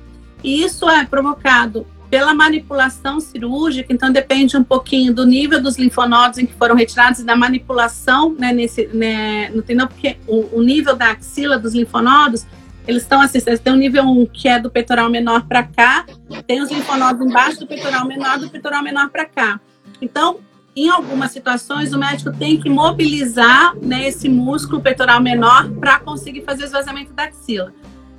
E isso é provocado pela manipulação cirúrgica, então depende um pouquinho do nível dos linfonodos em que foram retirados e da manipulação né, nesse, né, no tendão, porque o, o, nível da axila dos linfonodos, eles estão assim, tem o nível 1, que é do peitoral menor para cá, tem os linfonodos embaixo do peitoral menor, do peitoral menor para cá. Então, em algumas situações, o médico tem que mobilizar né, esse músculo peitoral menor para conseguir fazer o esvaziamento da axila.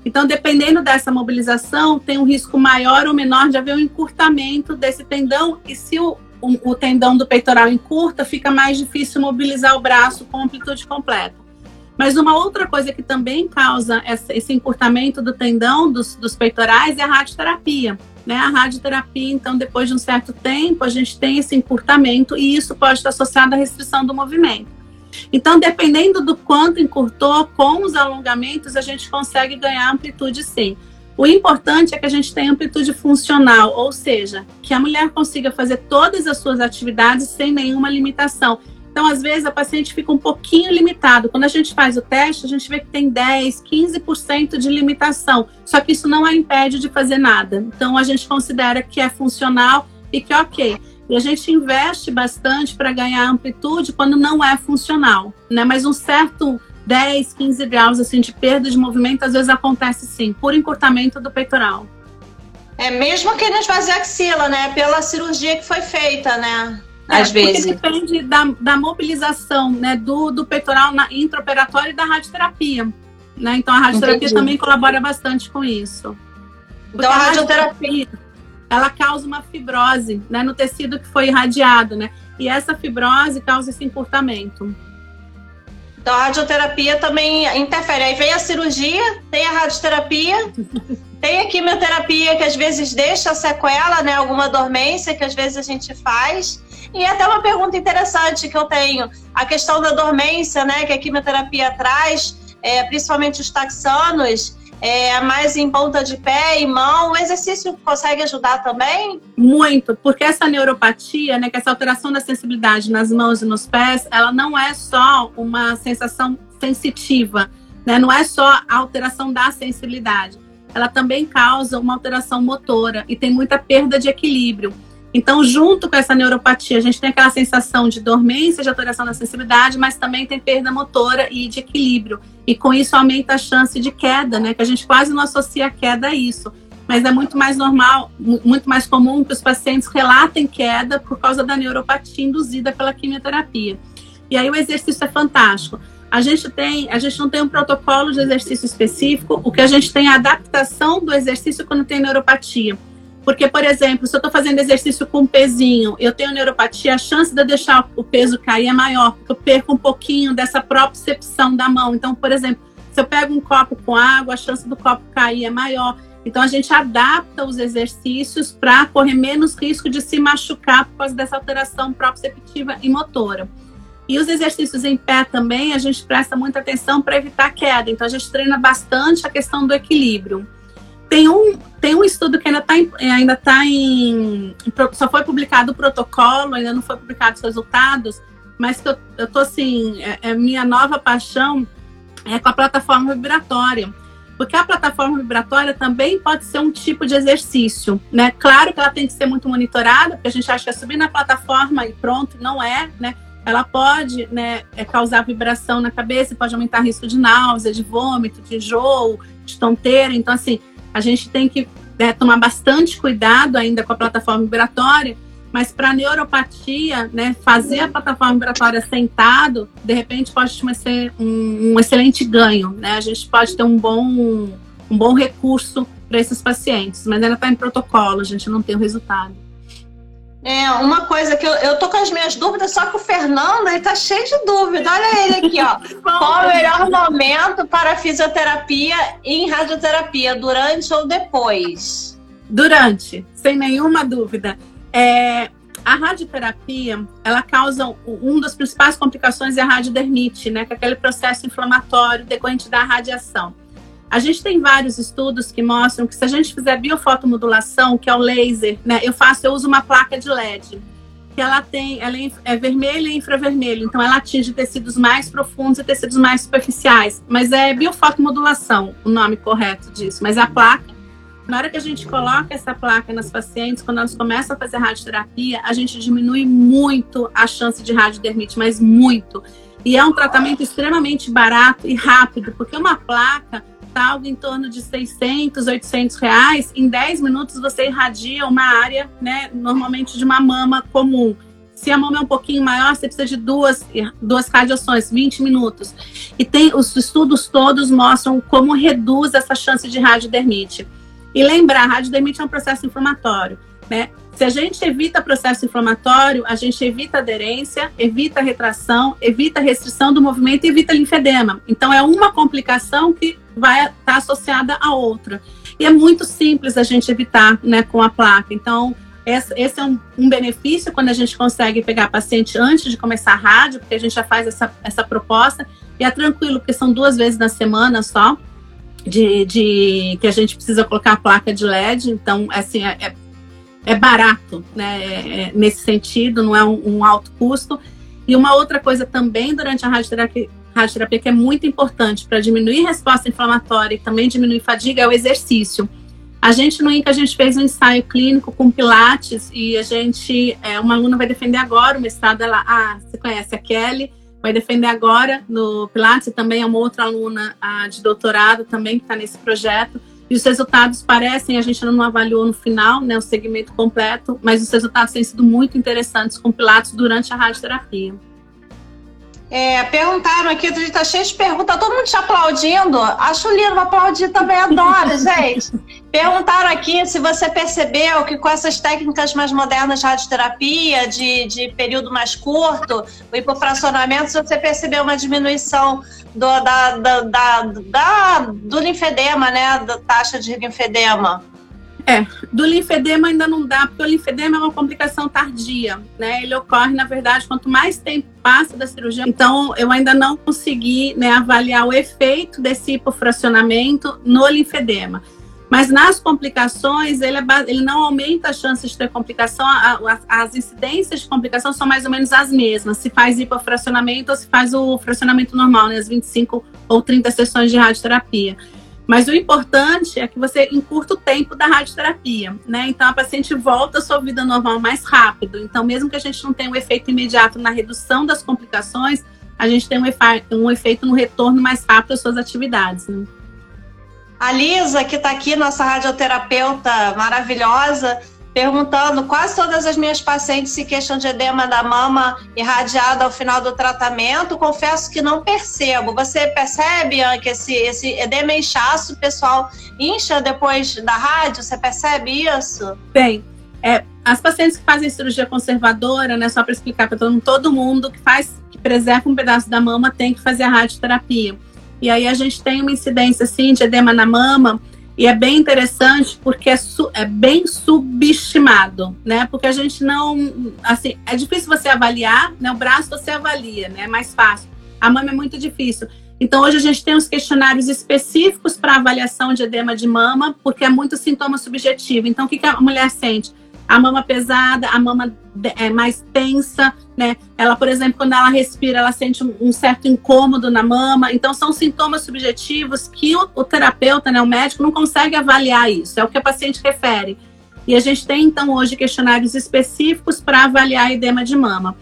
Então, dependendo dessa mobilização, tem um risco maior ou menor de haver um encurtamento desse tendão, e se o, o, o tendão do peitoral encurta, fica mais difícil mobilizar o braço com amplitude completa. Mas uma outra coisa que também causa esse encurtamento do tendão dos, dos peitorais é a radioterapia. Né? A radioterapia, então, depois de um certo tempo, a gente tem esse encurtamento e isso pode estar associado à restrição do movimento. Então, dependendo do quanto encurtou, com os alongamentos, a gente consegue ganhar amplitude sim. O importante é que a gente tenha amplitude funcional, ou seja, que a mulher consiga fazer todas as suas atividades sem nenhuma limitação. Então, às vezes, a paciente fica um pouquinho limitado. Quando a gente faz o teste, a gente vê que tem 10, 15% de limitação. Só que isso não a impede de fazer nada. Então, a gente considera que é funcional e que é ok. E a gente investe bastante para ganhar amplitude quando não é funcional, né? Mas um certo 10, 15 graus assim de perda de movimento às vezes acontece sim, por encurtamento do peitoral. É mesmo que fazer axila, né? Pela cirurgia que foi feita, né? É, às vezes. depende da, da mobilização, né? Do, do peitoral na intraoperatória e da radioterapia. Né? Então a radioterapia Entendi. também colabora bastante com isso. Porque então a radioterapia ela causa uma fibrose né, no tecido que foi irradiado, né? E essa fibrose causa esse encurtamento. Então a radioterapia também interfere. Aí vem a cirurgia, tem a radioterapia, tem a quimioterapia que às vezes deixa sequela, né? Alguma dormência que às vezes a gente faz. E até uma pergunta interessante que eu tenho: a questão da dormência, né? Que a quimioterapia traz, é, principalmente os taxanos é, mais em ponta de pé e mão. O exercício consegue ajudar também? Muito, porque essa neuropatia, né, que essa alteração da sensibilidade nas mãos e nos pés, ela não é só uma sensação sensitiva, né, não é só a alteração da sensibilidade. Ela também causa uma alteração motora e tem muita perda de equilíbrio. Então, junto com essa neuropatia, a gente tem aquela sensação de dormência, de alteração da sensibilidade, mas também tem perda motora e de equilíbrio. E com isso aumenta a chance de queda, né? Que a gente quase não associa a queda a isso. Mas é muito mais normal, muito mais comum que os pacientes relatem queda por causa da neuropatia induzida pela quimioterapia. E aí o exercício é fantástico. A gente tem, a gente não tem um protocolo de exercício específico, o que a gente tem é a adaptação do exercício quando tem neuropatia. Porque, por exemplo, se eu estou fazendo exercício com um pezinho, eu tenho neuropatia, a chance de eu deixar o peso cair é maior, porque eu perco um pouquinho dessa propriocepção da mão. Então, por exemplo, se eu pego um copo com água, a chance do copo cair é maior. Então, a gente adapta os exercícios para correr menos risco de se machucar por causa dessa alteração proprioceptiva e motora. E os exercícios em pé também, a gente presta muita atenção para evitar queda. Então, a gente treina bastante a questão do equilíbrio. Tem um, tem um estudo que ainda está ainda tá em. Só foi publicado o protocolo, ainda não foi publicado os resultados, mas que eu, eu tô assim, é, é minha nova paixão é com a plataforma vibratória. Porque a plataforma vibratória também pode ser um tipo de exercício, né? Claro que ela tem que ser muito monitorada, porque a gente acha que é subir na plataforma e pronto, não é, né? Ela pode né, é, causar vibração na cabeça, pode aumentar risco de náusea, de vômito, de enjoo, de tonteira. Então, assim, a gente tem que né, tomar bastante cuidado ainda com a plataforma vibratória, mas para neuropatia, né, fazer a plataforma vibratória sentado, de repente pode ser um, um excelente ganho, né? A gente pode ter um bom, um bom recurso para esses pacientes, mas ainda está em protocolo, a gente não tem o resultado. É, uma coisa que eu, eu tô com as minhas dúvidas, só que o Fernando, ele tá cheio de dúvida. Olha ele aqui, ó. Qual o melhor momento para fisioterapia em radioterapia, durante ou depois? Durante, sem nenhuma dúvida. É, a radioterapia, ela causa um das principais complicações é a radiodermite, né, que é aquele processo inflamatório decorrente da radiação. A gente tem vários estudos que mostram que se a gente fizer biofotomodulação, que é o laser, né? Eu faço, eu uso uma placa de LED, que ela tem, ela é, é vermelha e infravermelho, então ela atinge tecidos mais profundos e tecidos mais superficiais. Mas é biofotomodulação, o nome correto disso. Mas a placa, na hora que a gente coloca essa placa nas pacientes, quando elas começam a fazer radioterapia, a gente diminui muito a chance de radiodermite, mas muito. E é um tratamento extremamente barato e rápido, porque uma placa algo em torno de 600, 800 reais, em 10 minutos você irradia uma área, né, normalmente de uma mama comum. Se a mama é um pouquinho maior, você precisa de duas, duas radiações, 20 minutos. E tem os estudos todos mostram como reduz essa chance de radiodermite. E lembrar, radiodermite é um processo inflamatório, né? Se a gente evita processo inflamatório, a gente evita aderência, evita retração, evita restrição do movimento e evita linfedema. Então, é uma complicação que vai estar associada à outra. E é muito simples a gente evitar né, com a placa. Então, esse, é um, benefício quando a gente consegue pegar paciente antes de começar a rádio, porque a gente já faz essa, essa proposta. E é tranquilo, porque são duas vezes na semana só, de, de que a gente precisa colocar a placa de LED. Então, assim, é, é, barato, né? É, é, nesse sentido, não é um, um, alto custo. E uma outra coisa também durante a radioterapia, radioterapia que é muito importante para diminuir resposta inflamatória e também diminuir fadiga é o exercício. A gente no INCA, a gente fez um ensaio clínico com Pilates e a gente, é, uma aluna vai defender agora o mestrado, ela, ah, você conhece a Kelly, vai defender agora no Pilates, e também é uma outra aluna de doutorado também que está nesse projeto. E os resultados parecem, a gente não avaliou no final, né, o segmento completo, mas os resultados têm sido muito interessantes com Pilates durante a radioterapia. É, perguntaram aqui, a gente tá cheio de perguntas, todo mundo te aplaudindo. Acho lindo, aplaudir também, adoro, gente. Perguntaram aqui se você percebeu que com essas técnicas mais modernas de radioterapia, de, de período mais curto, o hipofracionamento, se você percebeu uma diminuição do, da, da, da, da, do linfedema, né? Da taxa de linfedema. É, do linfedema ainda não dá, porque o linfedema é uma complicação tardia, né? Ele ocorre, na verdade, quanto mais tempo passa da cirurgia. Então, eu ainda não consegui né, avaliar o efeito desse hipofracionamento no linfedema. Mas nas complicações, ele, é, ele não aumenta as chances de ter complicação, a, a, as incidências de complicação são mais ou menos as mesmas, se faz hipofracionamento ou se faz o fracionamento normal, né, as 25 ou 30 sessões de radioterapia. Mas o importante é que você encurta o tempo da radioterapia, né? Então a paciente volta à sua vida normal mais rápido. Então, mesmo que a gente não tenha um efeito imediato na redução das complicações, a gente tem um, efe um efeito no retorno mais rápido às suas atividades. Né? A Lisa, que está aqui, nossa radioterapeuta maravilhosa, perguntando quase todas as minhas pacientes se queixam de edema da mama irradiado ao final do tratamento. Confesso que não percebo. Você percebe que esse, esse edema é inchaço, pessoal incha depois da rádio? Você percebe isso? Bem, é, as pacientes que fazem cirurgia conservadora, né, só para explicar para todo mundo, todo mundo que faz, que preserva um pedaço da mama tem que fazer a radioterapia. E aí a gente tem uma incidência assim de edema na mama e é bem interessante porque é, é, bem subestimado, né? Porque a gente não, assim, é difícil você avaliar, né? O braço você avalia, né? É mais fácil. A mama é muito difícil. Então hoje a gente tem os questionários específicos para avaliação de edema de mama, porque é muito sintoma subjetivo. Então o que, que a mulher sente? a mama pesada, a mama é mais tensa, né? Ela, por exemplo, quando ela respira, ela sente um certo incômodo na mama. Então, são sintomas subjetivos que o, o terapeuta, né, o médico, não consegue avaliar isso. É o que a paciente refere. E a gente tem, então, hoje questionários específicos para avaliar edema de mama.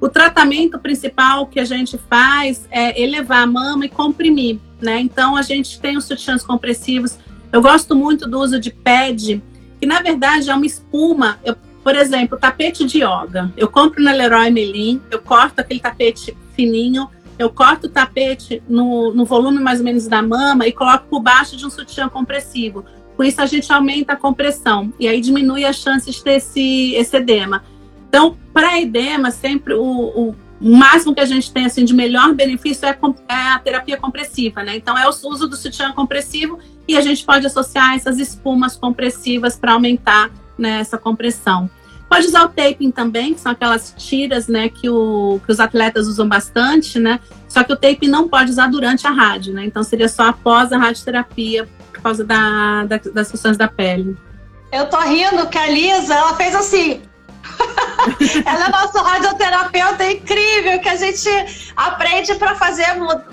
O tratamento principal que a gente faz é elevar a mama e comprimir, né? Então, a gente tem os sutiãs compressivos. Eu gosto muito do uso de PED, que na verdade é uma espuma. Eu, por exemplo, tapete de yoga. Eu compro na Leroy Merlin, eu corto aquele tapete fininho, eu corto o tapete no, no volume mais ou menos da mama e coloco por baixo de um sutiã compressivo. Com isso a gente aumenta a compressão e aí diminui as chances de ter esse, esse edema. Então, para edema, sempre o, o, máximo que a gente tem assim de melhor benefício é, é a terapia compressiva, né? Então é o uso do sutiã compressivo e a gente pode associar essas espumas compressivas para aumentar né, essa compressão. Pode usar o taping também, que são aquelas tiras né, que, o, que os atletas usam bastante, né? Só que o taping não pode usar durante a rádio, né? Então seria só após a radioterapia, por causa da, da, das questões da pele. Eu tô rindo que a Lisa, ela fez assim. Ela é nosso radioterapeuta incrível, que a gente aprende para fazer,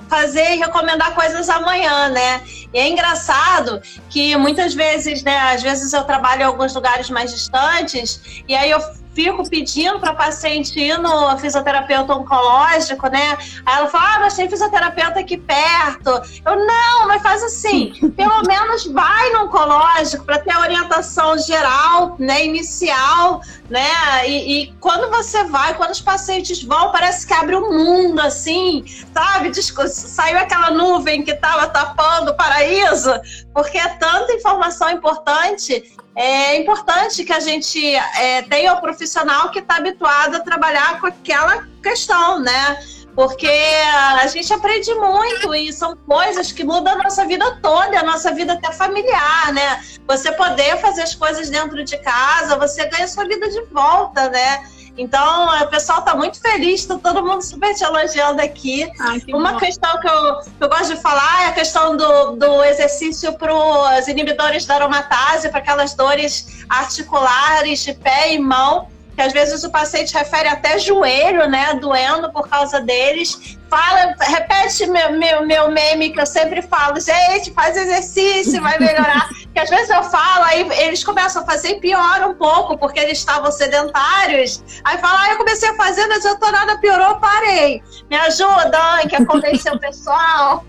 fazer e recomendar coisas amanhã, né? E é engraçado que muitas vezes, né? Às vezes eu trabalho em alguns lugares mais distantes, e aí eu fico pedindo para paciente ir no fisioterapeuta oncológico, né? Aí ela fala, ah, mas tem fisioterapeuta aqui perto. Eu, não, mas faz assim, pelo menos vai no oncológico para ter a orientação geral, né, inicial, né? E, e, quando você vai, quando os pacientes vão, parece que abre um mundo, assim, sabe? Saiu aquela nuvem que estava tapando o paraíso, porque é tanta informação importante é importante que a gente é, tenha o um profissional que está habituado a trabalhar com aquela questão, né? porque a gente aprende muito e são coisas que mudam a nossa vida toda, a nossa vida até familiar, né? Você poder fazer as coisas dentro de casa, você ganha sua vida de volta, né? Então, o pessoal está muito feliz, está todo mundo super te elogiando aqui. Ai, que Uma bom. questão que eu, que eu gosto de falar é a questão do, do exercício para os inibidores da aromatase, para aquelas dores articulares de pé e mão que às vezes o paciente refere até joelho, né, doendo por causa deles. Fala, repete meu, meu, meu meme que eu sempre falo, gente, faz exercício, vai melhorar. que às vezes eu falo, aí eles começam a fazer e piora um pouco, porque eles estavam sedentários. Aí fala, ah, eu comecei a fazer, não adiantou nada, piorou, parei. Me ajuda, que convencer o pessoal.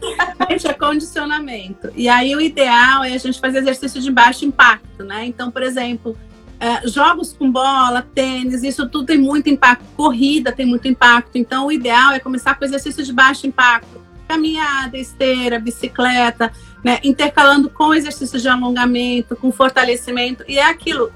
Gente, é condicionamento. E aí o ideal é a gente fazer exercício de baixo impacto, né? Então, por exemplo, é, jogos com bola, tênis, isso tudo tem muito impacto. Corrida tem muito impacto. Então, o ideal é começar com exercícios de baixo impacto. Caminhada, esteira, bicicleta, né? intercalando com exercícios de alongamento, com fortalecimento. E é aquilo.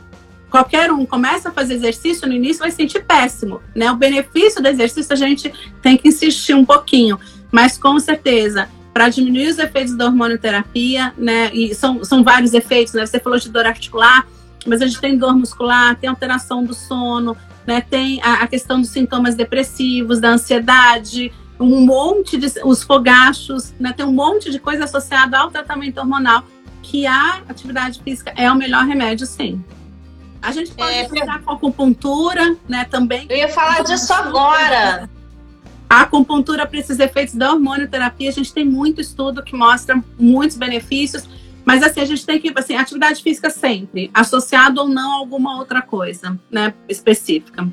Qualquer um começa a fazer exercício no início vai sentir péssimo, né? O benefício do exercício a gente tem que insistir um pouquinho, mas com certeza para diminuir os efeitos da hormonioterapia, né? E são, são vários efeitos, né? Você falou de dor articular, mas a gente tem dor muscular, tem alteração do sono, né? Tem a, a questão dos sintomas depressivos, da ansiedade, um monte de os fogachos, né? Tem um monte de coisa associada ao tratamento hormonal que a atividade física é o melhor remédio, sim. A gente pode é, tratar com acupuntura, né? Também. Eu ia falar disso agora. A acupuntura para esses efeitos da hormonioterapia, a gente tem muito estudo que mostra muitos benefícios. Mas assim, a gente tem que, assim, atividade física sempre, associado ou não a alguma outra coisa, né, específica.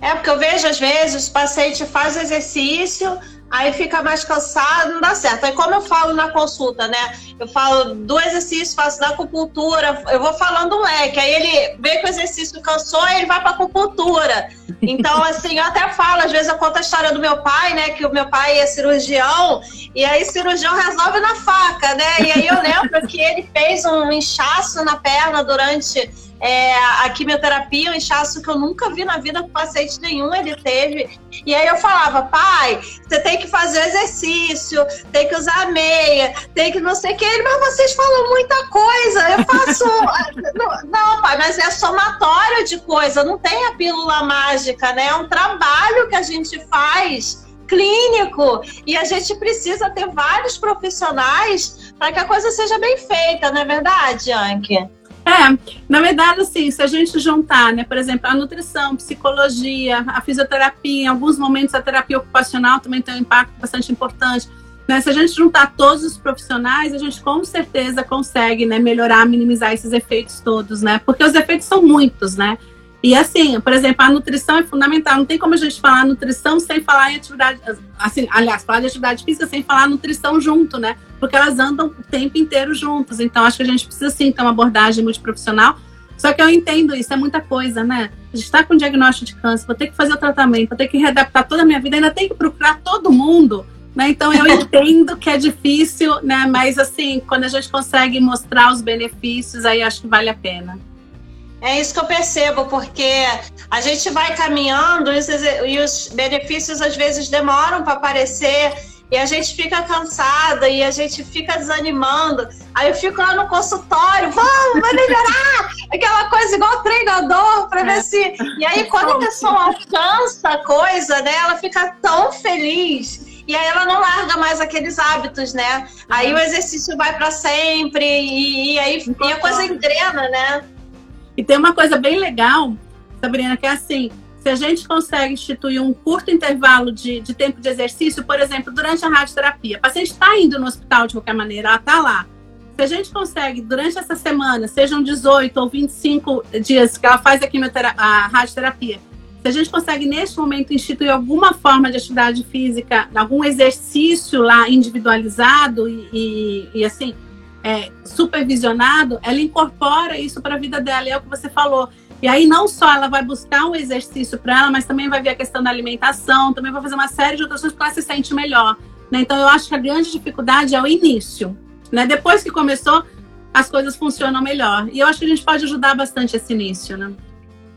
É, porque eu vejo às vezes o paciente faz exercício, aí fica mais cansado, não dá certo. Aí como eu falo na consulta, né? Eu falo do exercício, faço da acupuntura, eu vou falando um leque. Aí ele vê que o exercício cansou, e ele vai para acupuntura. Então, assim, eu até falo, às vezes eu conto a história do meu pai, né? Que o meu pai é cirurgião, e aí cirurgião resolve na faca, né? E aí eu lembro que ele fez um inchaço na perna durante é, a quimioterapia, um inchaço que eu nunca vi na vida com paciente nenhum ele teve. E aí eu falava, pai, você tem que fazer exercício, tem que usar meia, tem que não sei o que. Ele, mas vocês falam muita coisa, eu faço. não, não, pai, mas é somatório de coisa, não tem a pílula mágica, né? É um trabalho que a gente faz clínico e a gente precisa ter vários profissionais para que a coisa seja bem feita, não é verdade, Anke? É, na verdade, assim, se a gente juntar, né, por exemplo, a nutrição, psicologia, a fisioterapia, em alguns momentos a terapia ocupacional também tem um impacto bastante importante. Né? Se a gente juntar todos os profissionais, a gente com certeza consegue né, melhorar, minimizar esses efeitos todos, né? Porque os efeitos são muitos, né? E assim, por exemplo, a nutrição é fundamental. Não tem como a gente falar nutrição sem falar em atividade, assim, aliás, falar de atividade física sem falar nutrição junto, né? Porque elas andam o tempo inteiro juntas. Então, acho que a gente precisa sim ter uma abordagem multiprofissional. Só que eu entendo isso, é muita coisa, né? A gente está com diagnóstico de câncer, vou ter que fazer o tratamento, vou ter que readaptar toda a minha vida, ainda tem que procurar todo mundo. Né? Então eu entendo que é difícil, né? Mas assim, quando a gente consegue mostrar os benefícios, aí acho que vale a pena. É isso que eu percebo, porque a gente vai caminhando e os benefícios às vezes demoram para aparecer e a gente fica cansada e a gente fica desanimando. Aí eu fico lá no consultório, vamos, vai melhorar! Aquela coisa igual treinador para ver é. se. E aí, quando a pessoa alcança a coisa, né, ela fica tão feliz. E aí ela não larga mais aqueles hábitos, né? Aí o exercício vai para sempre e, e aí e a coisa engrena, né? E tem uma coisa bem legal, Sabrina, que é assim: se a gente consegue instituir um curto intervalo de, de tempo de exercício, por exemplo, durante a radioterapia, a paciente está indo no hospital de qualquer maneira, ela está lá. Se a gente consegue, durante essa semana, sejam 18 ou 25 dias que ela faz a, a radioterapia, se a gente consegue, neste momento, instituir alguma forma de atividade física, algum exercício lá individualizado e, e, e assim, é, supervisionado, ela incorpora isso para a vida dela, é o que você falou. E aí não só ela vai buscar um exercício para ela, mas também vai ver a questão da alimentação, também vai fazer uma série de outras coisas para ela se sente melhor. Né? Então eu acho que a grande dificuldade é o início. Né? Depois que começou, as coisas funcionam melhor. E eu acho que a gente pode ajudar bastante esse início, né?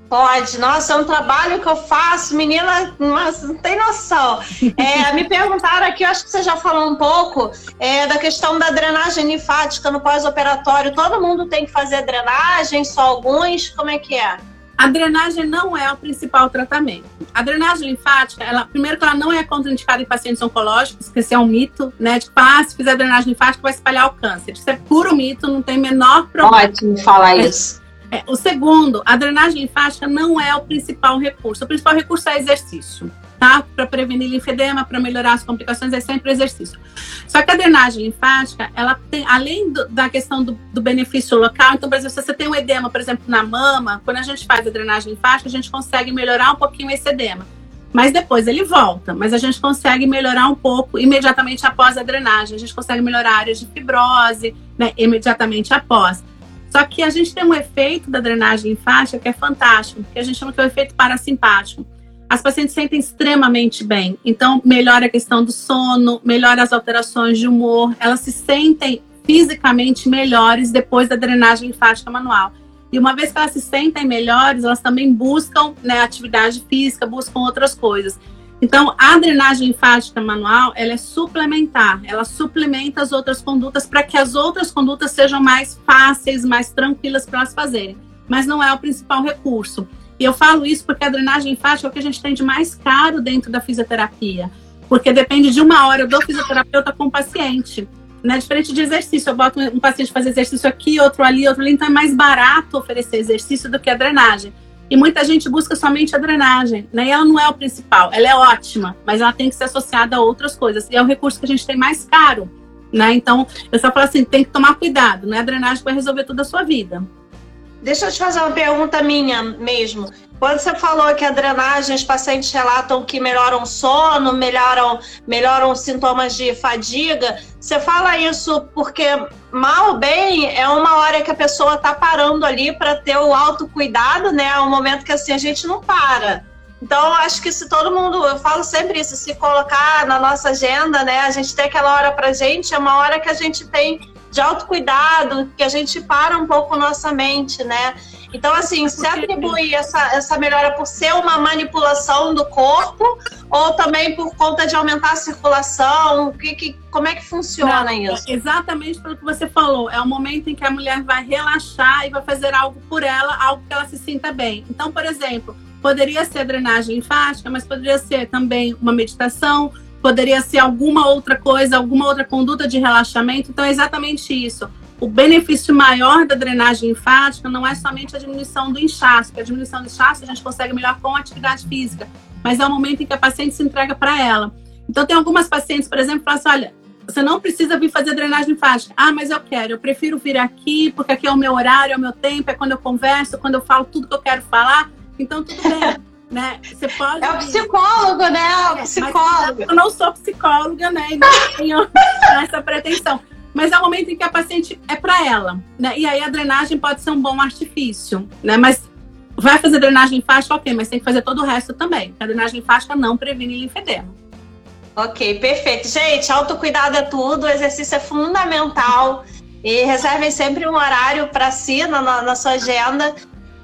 Pode, nossa, é um trabalho que eu faço, menina, nossa, não tem noção. É, me perguntaram aqui, eu acho que você já falou um pouco, é, da questão da drenagem linfática no pós-operatório. Todo mundo tem que fazer drenagem, só alguns? Como é que é? A drenagem não é o principal tratamento. A drenagem linfática, ela, primeiro que ela não é contraindicada em pacientes oncológicos, que esse é um mito, né? De que, ah, se fizer drenagem linfática vai espalhar o câncer. Isso é puro mito, não tem menor problema. Ótimo falar isso. É, o segundo, a drenagem linfática não é o principal recurso. O principal recurso é exercício, tá? Para prevenir linfedema, para melhorar as complicações, é sempre exercício. Só que a drenagem linfática, ela tem, além do, da questão do, do, benefício local, então, por exemplo, se você tem um edema, por exemplo, na mama, quando a gente faz a drenagem linfática, a gente consegue melhorar um pouquinho esse edema. Mas depois ele volta, mas a gente consegue melhorar um pouco imediatamente após a drenagem. A gente consegue melhorar áreas de fibrose, né, imediatamente após. Só que a gente tem um efeito da drenagem linfática que é fantástico, que a gente chama que é o efeito parasimpático. As pacientes sentem extremamente bem, então melhora a questão do sono, melhora as alterações de humor, elas se sentem fisicamente melhores depois da drenagem linfática manual. E uma vez que elas se sentem melhores, elas também buscam né, atividade física, buscam outras coisas. Então, a drenagem linfática manual, ela é suplementar, ela suplementa as outras condutas para que as outras condutas sejam mais fáceis, mais tranquilas para elas fazerem. Mas não é o principal recurso. E eu falo isso porque a drenagem linfática é o que a gente tem de mais caro dentro da fisioterapia, porque depende de uma hora do fisioterapeuta com o paciente. Né? Diferente de exercício, eu boto um paciente fazer exercício aqui, outro ali, outro ali, então é mais barato oferecer exercício do que a drenagem. E muita gente busca somente a drenagem, né? E ela não é o principal, ela é ótima, mas ela tem que ser associada a outras coisas. E é o recurso que a gente tem mais caro, né? Então, eu só falo assim, tem que tomar cuidado, não é a drenagem vai resolver toda a sua vida. Deixa eu te fazer uma pergunta minha mesmo. Quando você falou que a drenagem, os pacientes relatam que melhoram sono, melhoram, melhoram sintomas de fadiga, você fala isso porque, mal ou bem, é uma hora que a pessoa está parando ali para ter o autocuidado, né? É um momento que assim a gente não para. Então, acho que se todo mundo, eu falo sempre isso, se colocar na nossa agenda, né? A gente tem aquela hora para gente, é uma hora que a gente tem de autocuidado, que a gente para um pouco nossa mente, né? Então, assim, se atribui essa, essa melhora por ser uma manipulação do corpo ou também por conta de aumentar a circulação? Que, que, como é que funciona Não, isso? Exatamente pelo que você falou. É o momento em que a mulher vai relaxar e vai fazer algo por ela, algo que ela se sinta bem. Então, por exemplo, poderia ser drenagem linfática, mas poderia ser também uma meditação, poderia ser alguma outra coisa, alguma outra conduta de relaxamento. Então, é exatamente isso. O benefício maior da drenagem linfática não é somente a diminuição do inchaço, porque a diminuição do inchaço a gente consegue melhor com atividade física, mas é o momento em que a paciente se entrega para ela. Então, tem algumas pacientes, por exemplo, que falam assim: olha, você não precisa vir fazer drenagem linfática. Ah, mas eu quero, eu prefiro vir aqui, porque aqui é o meu horário, é o meu tempo, é quando eu converso, quando eu falo tudo que eu quero falar. Então, tudo bem. né? Você pode. É o psicólogo, né? É o psicólogo. eu não sou psicóloga, né? E não tenho essa pretensão. Mas é o momento em que a paciente é para ela, né? E aí a drenagem pode ser um bom artifício, né? Mas vai fazer drenagem linfática, ok, mas tem que fazer todo o resto também. A drenagem linfática não previne linfedema. Ok, perfeito. Gente, autocuidado é tudo, o exercício é fundamental. E reservem sempre um horário para si na, na, sua agenda.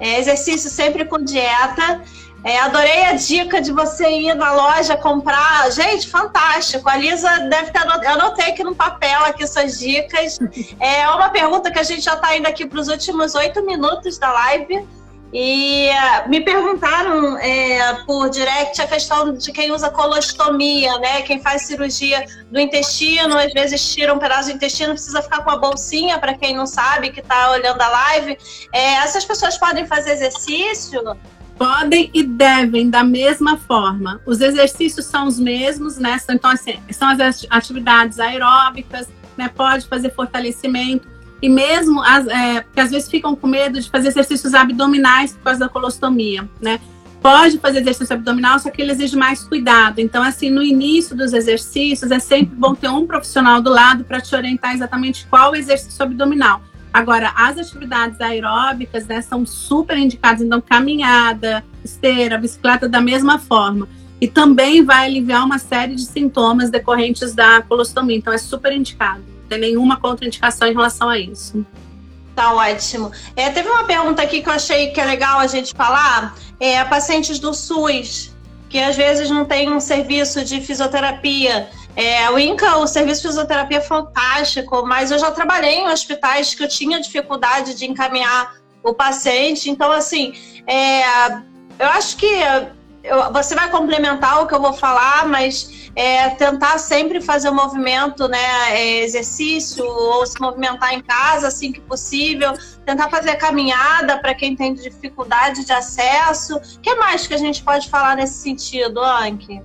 É, exercício sempre com dieta. É, adorei a dica de você ir na loja comprar. Gente, fantástico. A Lisa deve ter anotado. Eu anotei aqui no papel aqui suas dicas. É uma pergunta que a gente já está indo aqui para os últimos oito minutos da live. E uh, me perguntaram é, por direct a questão de quem usa colostomia, né? Quem faz cirurgia do intestino, às vezes tira um pedaço do intestino, precisa ficar com a bolsinha, para quem não sabe, que está olhando a live. É, essas pessoas podem fazer exercício? podem e devem da mesma forma. Os exercícios são os mesmos, né? Então, assim, são as atividades aeróbicas, né? Pode fazer fortalecimento. E mesmo, as, é, porque às vezes ficam com medo de fazer exercícios abdominais por causa da colostomia, né? Pode fazer exercício abdominal, só que ele exige mais cuidado. Então, assim, no início dos exercícios, é sempre bom ter um profissional do lado para te orientar exatamente qual exercício abdominal Agora, as atividades aeróbicas né, são super indicadas, então, caminhada, esteira, bicicleta, da mesma forma. E também vai aliviar uma série de sintomas decorrentes da colostomia, então é super indicado. Tem nenhuma contraindicação em relação a isso. Tá ótimo. É, teve uma pergunta aqui que eu achei que é legal a gente falar. É, pacientes do SUS, que às vezes não tem um serviço de fisioterapia. É, o INCA, o serviço de fisioterapia é fantástico, mas eu já trabalhei em hospitais que eu tinha dificuldade de encaminhar o paciente. Então, assim, é, eu acho que eu, você vai complementar o que eu vou falar, mas é, tentar sempre fazer o um movimento, né, é, exercício ou se movimentar em casa assim que possível, tentar fazer caminhada para quem tem dificuldade de acesso. O que mais que a gente pode falar nesse sentido, Anki?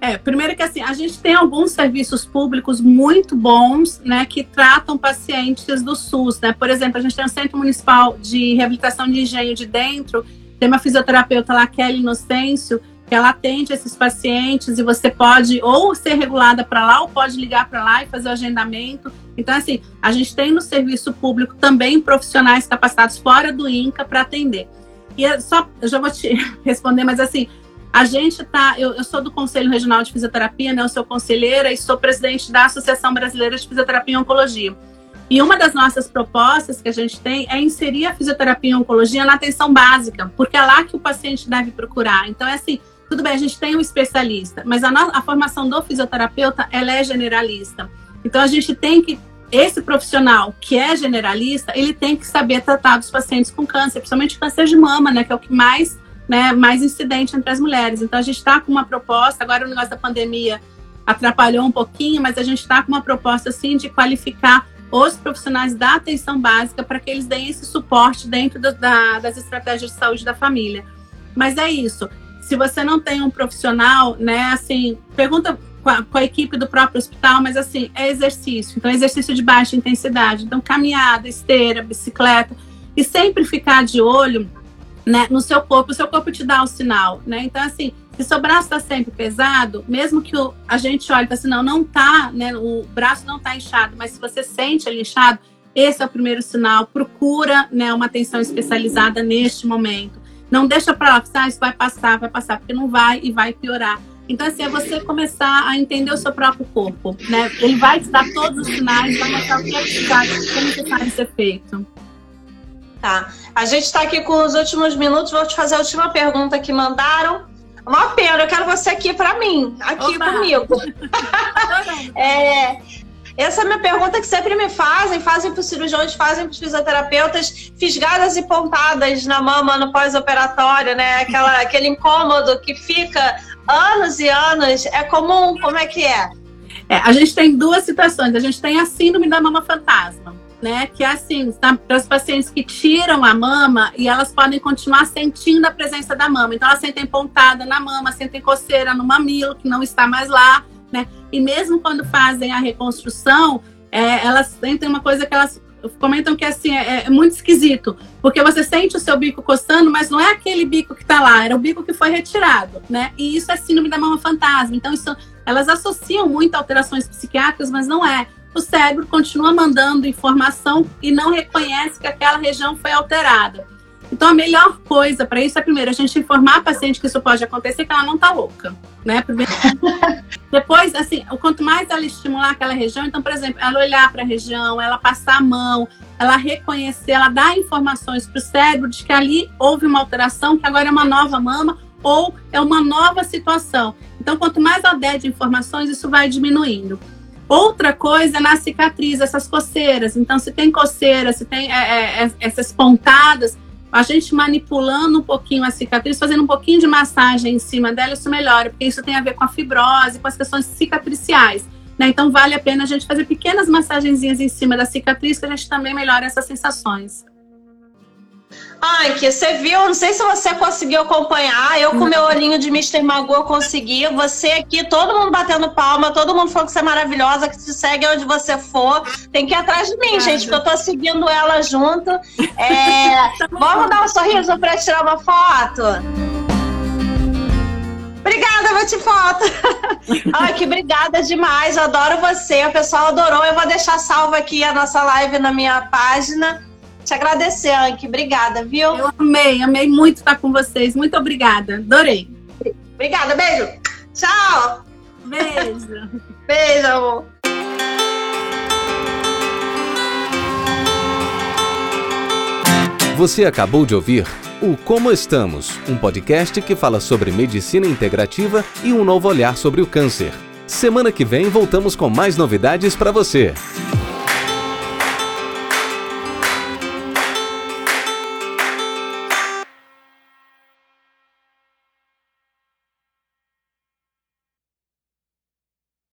É, primeiro que assim, a gente tem alguns serviços públicos muito bons, né, que tratam pacientes do SUS, né? Por exemplo, a gente tem o Centro Municipal de Reabilitação de Engenho de Dentro, tem uma fisioterapeuta lá, Kelly Inocêncio, que ela atende esses pacientes e você pode ou ser regulada para lá ou pode ligar para lá e fazer o agendamento. Então, assim, a gente tem no serviço público também profissionais capacitados fora do INCA para atender. E é só, eu já vou te responder, mas assim, a gente tá, eu, eu, sou do Conselho Regional de Fisioterapia, né? Eu sou conselheira e sou presidente da Associação Brasileira de Fisioterapia e Oncologia. E uma das nossas propostas que a gente tem é inserir a fisioterapia e oncologia na atenção básica, porque é lá que o paciente deve procurar. Então, é assim, tudo bem, a gente tem um especialista, mas a, a formação do fisioterapeuta, ela é generalista. Então, a gente tem que, esse profissional que é generalista, ele tem que saber tratar dos pacientes com câncer, principalmente câncer de mama, né, que é o que mais, né, mais incidente entre as mulheres. Então, a gente está com uma proposta, agora o negócio da pandemia atrapalhou um pouquinho, mas a gente está com uma proposta, assim, de qualificar os profissionais da atenção básica para que eles deem esse suporte dentro do, da, das estratégias de saúde da família. Mas é isso. Se você não tem um profissional, né, assim, pergunta com a, com a, equipe do próprio hospital, mas assim, é exercício. Então, exercício de baixa intensidade. Então, caminhada, esteira, bicicleta. E sempre ficar de olho né, no seu corpo. O seu corpo te dá o sinal, né? Então, assim, se seu braço está sempre pesado, mesmo que o, a gente olhe e assim, não, não tá, né? O braço não está inchado, mas se você sente ele inchado, esse é o primeiro sinal. Procura né, uma atenção especializada neste momento. Não deixa para lá, ah, isso vai passar, vai passar, porque não vai e vai piorar. Então, assim, é você começar a entender o seu próprio corpo, né? Ele vai te dar todos os sinais, vai mostrar o que é necessário ser feito. Tá. A gente está aqui com os últimos minutos. Vou te fazer a última pergunta que mandaram. Uma pena, eu quero você aqui para mim, aqui Opa. comigo. é, essa é a minha pergunta que sempre me fazem, fazem para os cirurgiões, fazem para os fisioterapeutas, fisgadas e pontadas na mama no pós-operatório, né? Aquela, aquele incômodo que fica anos e anos. É comum? Como é que é? é? A gente tem duas situações. A gente tem a síndrome da mama fantasma né? Que é assim, para as pacientes que tiram a mama e elas podem continuar sentindo a presença da mama. Então, elas sentem pontada na mama, sentem coceira no mamilo, que não está mais lá, né? E mesmo quando fazem a reconstrução, é, elas sentem uma coisa que elas comentam que assim é, é, muito esquisito, porque você sente o seu bico coçando, mas não é aquele bico que está lá, era o bico que foi retirado, né? E isso é síndrome da mama fantasma. Então, isso, elas associam muito alterações psiquiátricas, mas não é o cérebro continua mandando informação e não reconhece que aquela região foi alterada. Então, a melhor coisa para isso é, primeiro, a gente informar a paciente que isso pode acontecer, que ela não está louca, né? Primeiro... Depois, assim, quanto mais ela estimular aquela região, então, por exemplo, ela olhar para a região, ela passar a mão, ela reconhecer, ela dar informações para o cérebro de que ali houve uma alteração, que agora é uma nova mama ou é uma nova situação. Então, quanto mais ela der de informações, isso vai diminuindo. Outra coisa é na cicatriz, essas coceiras. Então, se tem coceira, se tem é, é, é, essas pontadas, a gente manipulando um pouquinho a cicatriz, fazendo um pouquinho de massagem em cima dela, isso melhora, porque isso tem a ver com a fibrose, com as questões cicatriciais. Né? Então, vale a pena a gente fazer pequenas massagenzinhas em cima da cicatriz, que a gente também melhora essas sensações. Ai, que você viu, não sei se você conseguiu acompanhar. Eu com meu olhinho de Mr. Magu eu consegui. Você aqui, todo mundo batendo palma, todo mundo falando que você é maravilhosa, que te segue onde você for. Tem que ir atrás de mim, gente, porque eu tô seguindo ela junto. É... Vamos dar um sorriso para tirar uma foto? Obrigada, vou te foto. Ai, que obrigada demais. Eu adoro você. O pessoal adorou. Eu vou deixar salvo aqui a nossa live na minha página te agradecer, Anki. Obrigada, viu? Eu amei, amei muito estar com vocês. Muito obrigada. Adorei. Obrigada, beijo. Tchau. Beijo. beijo, amor. Você acabou de ouvir o Como Estamos, um podcast que fala sobre medicina integrativa e um novo olhar sobre o câncer. Semana que vem voltamos com mais novidades para você.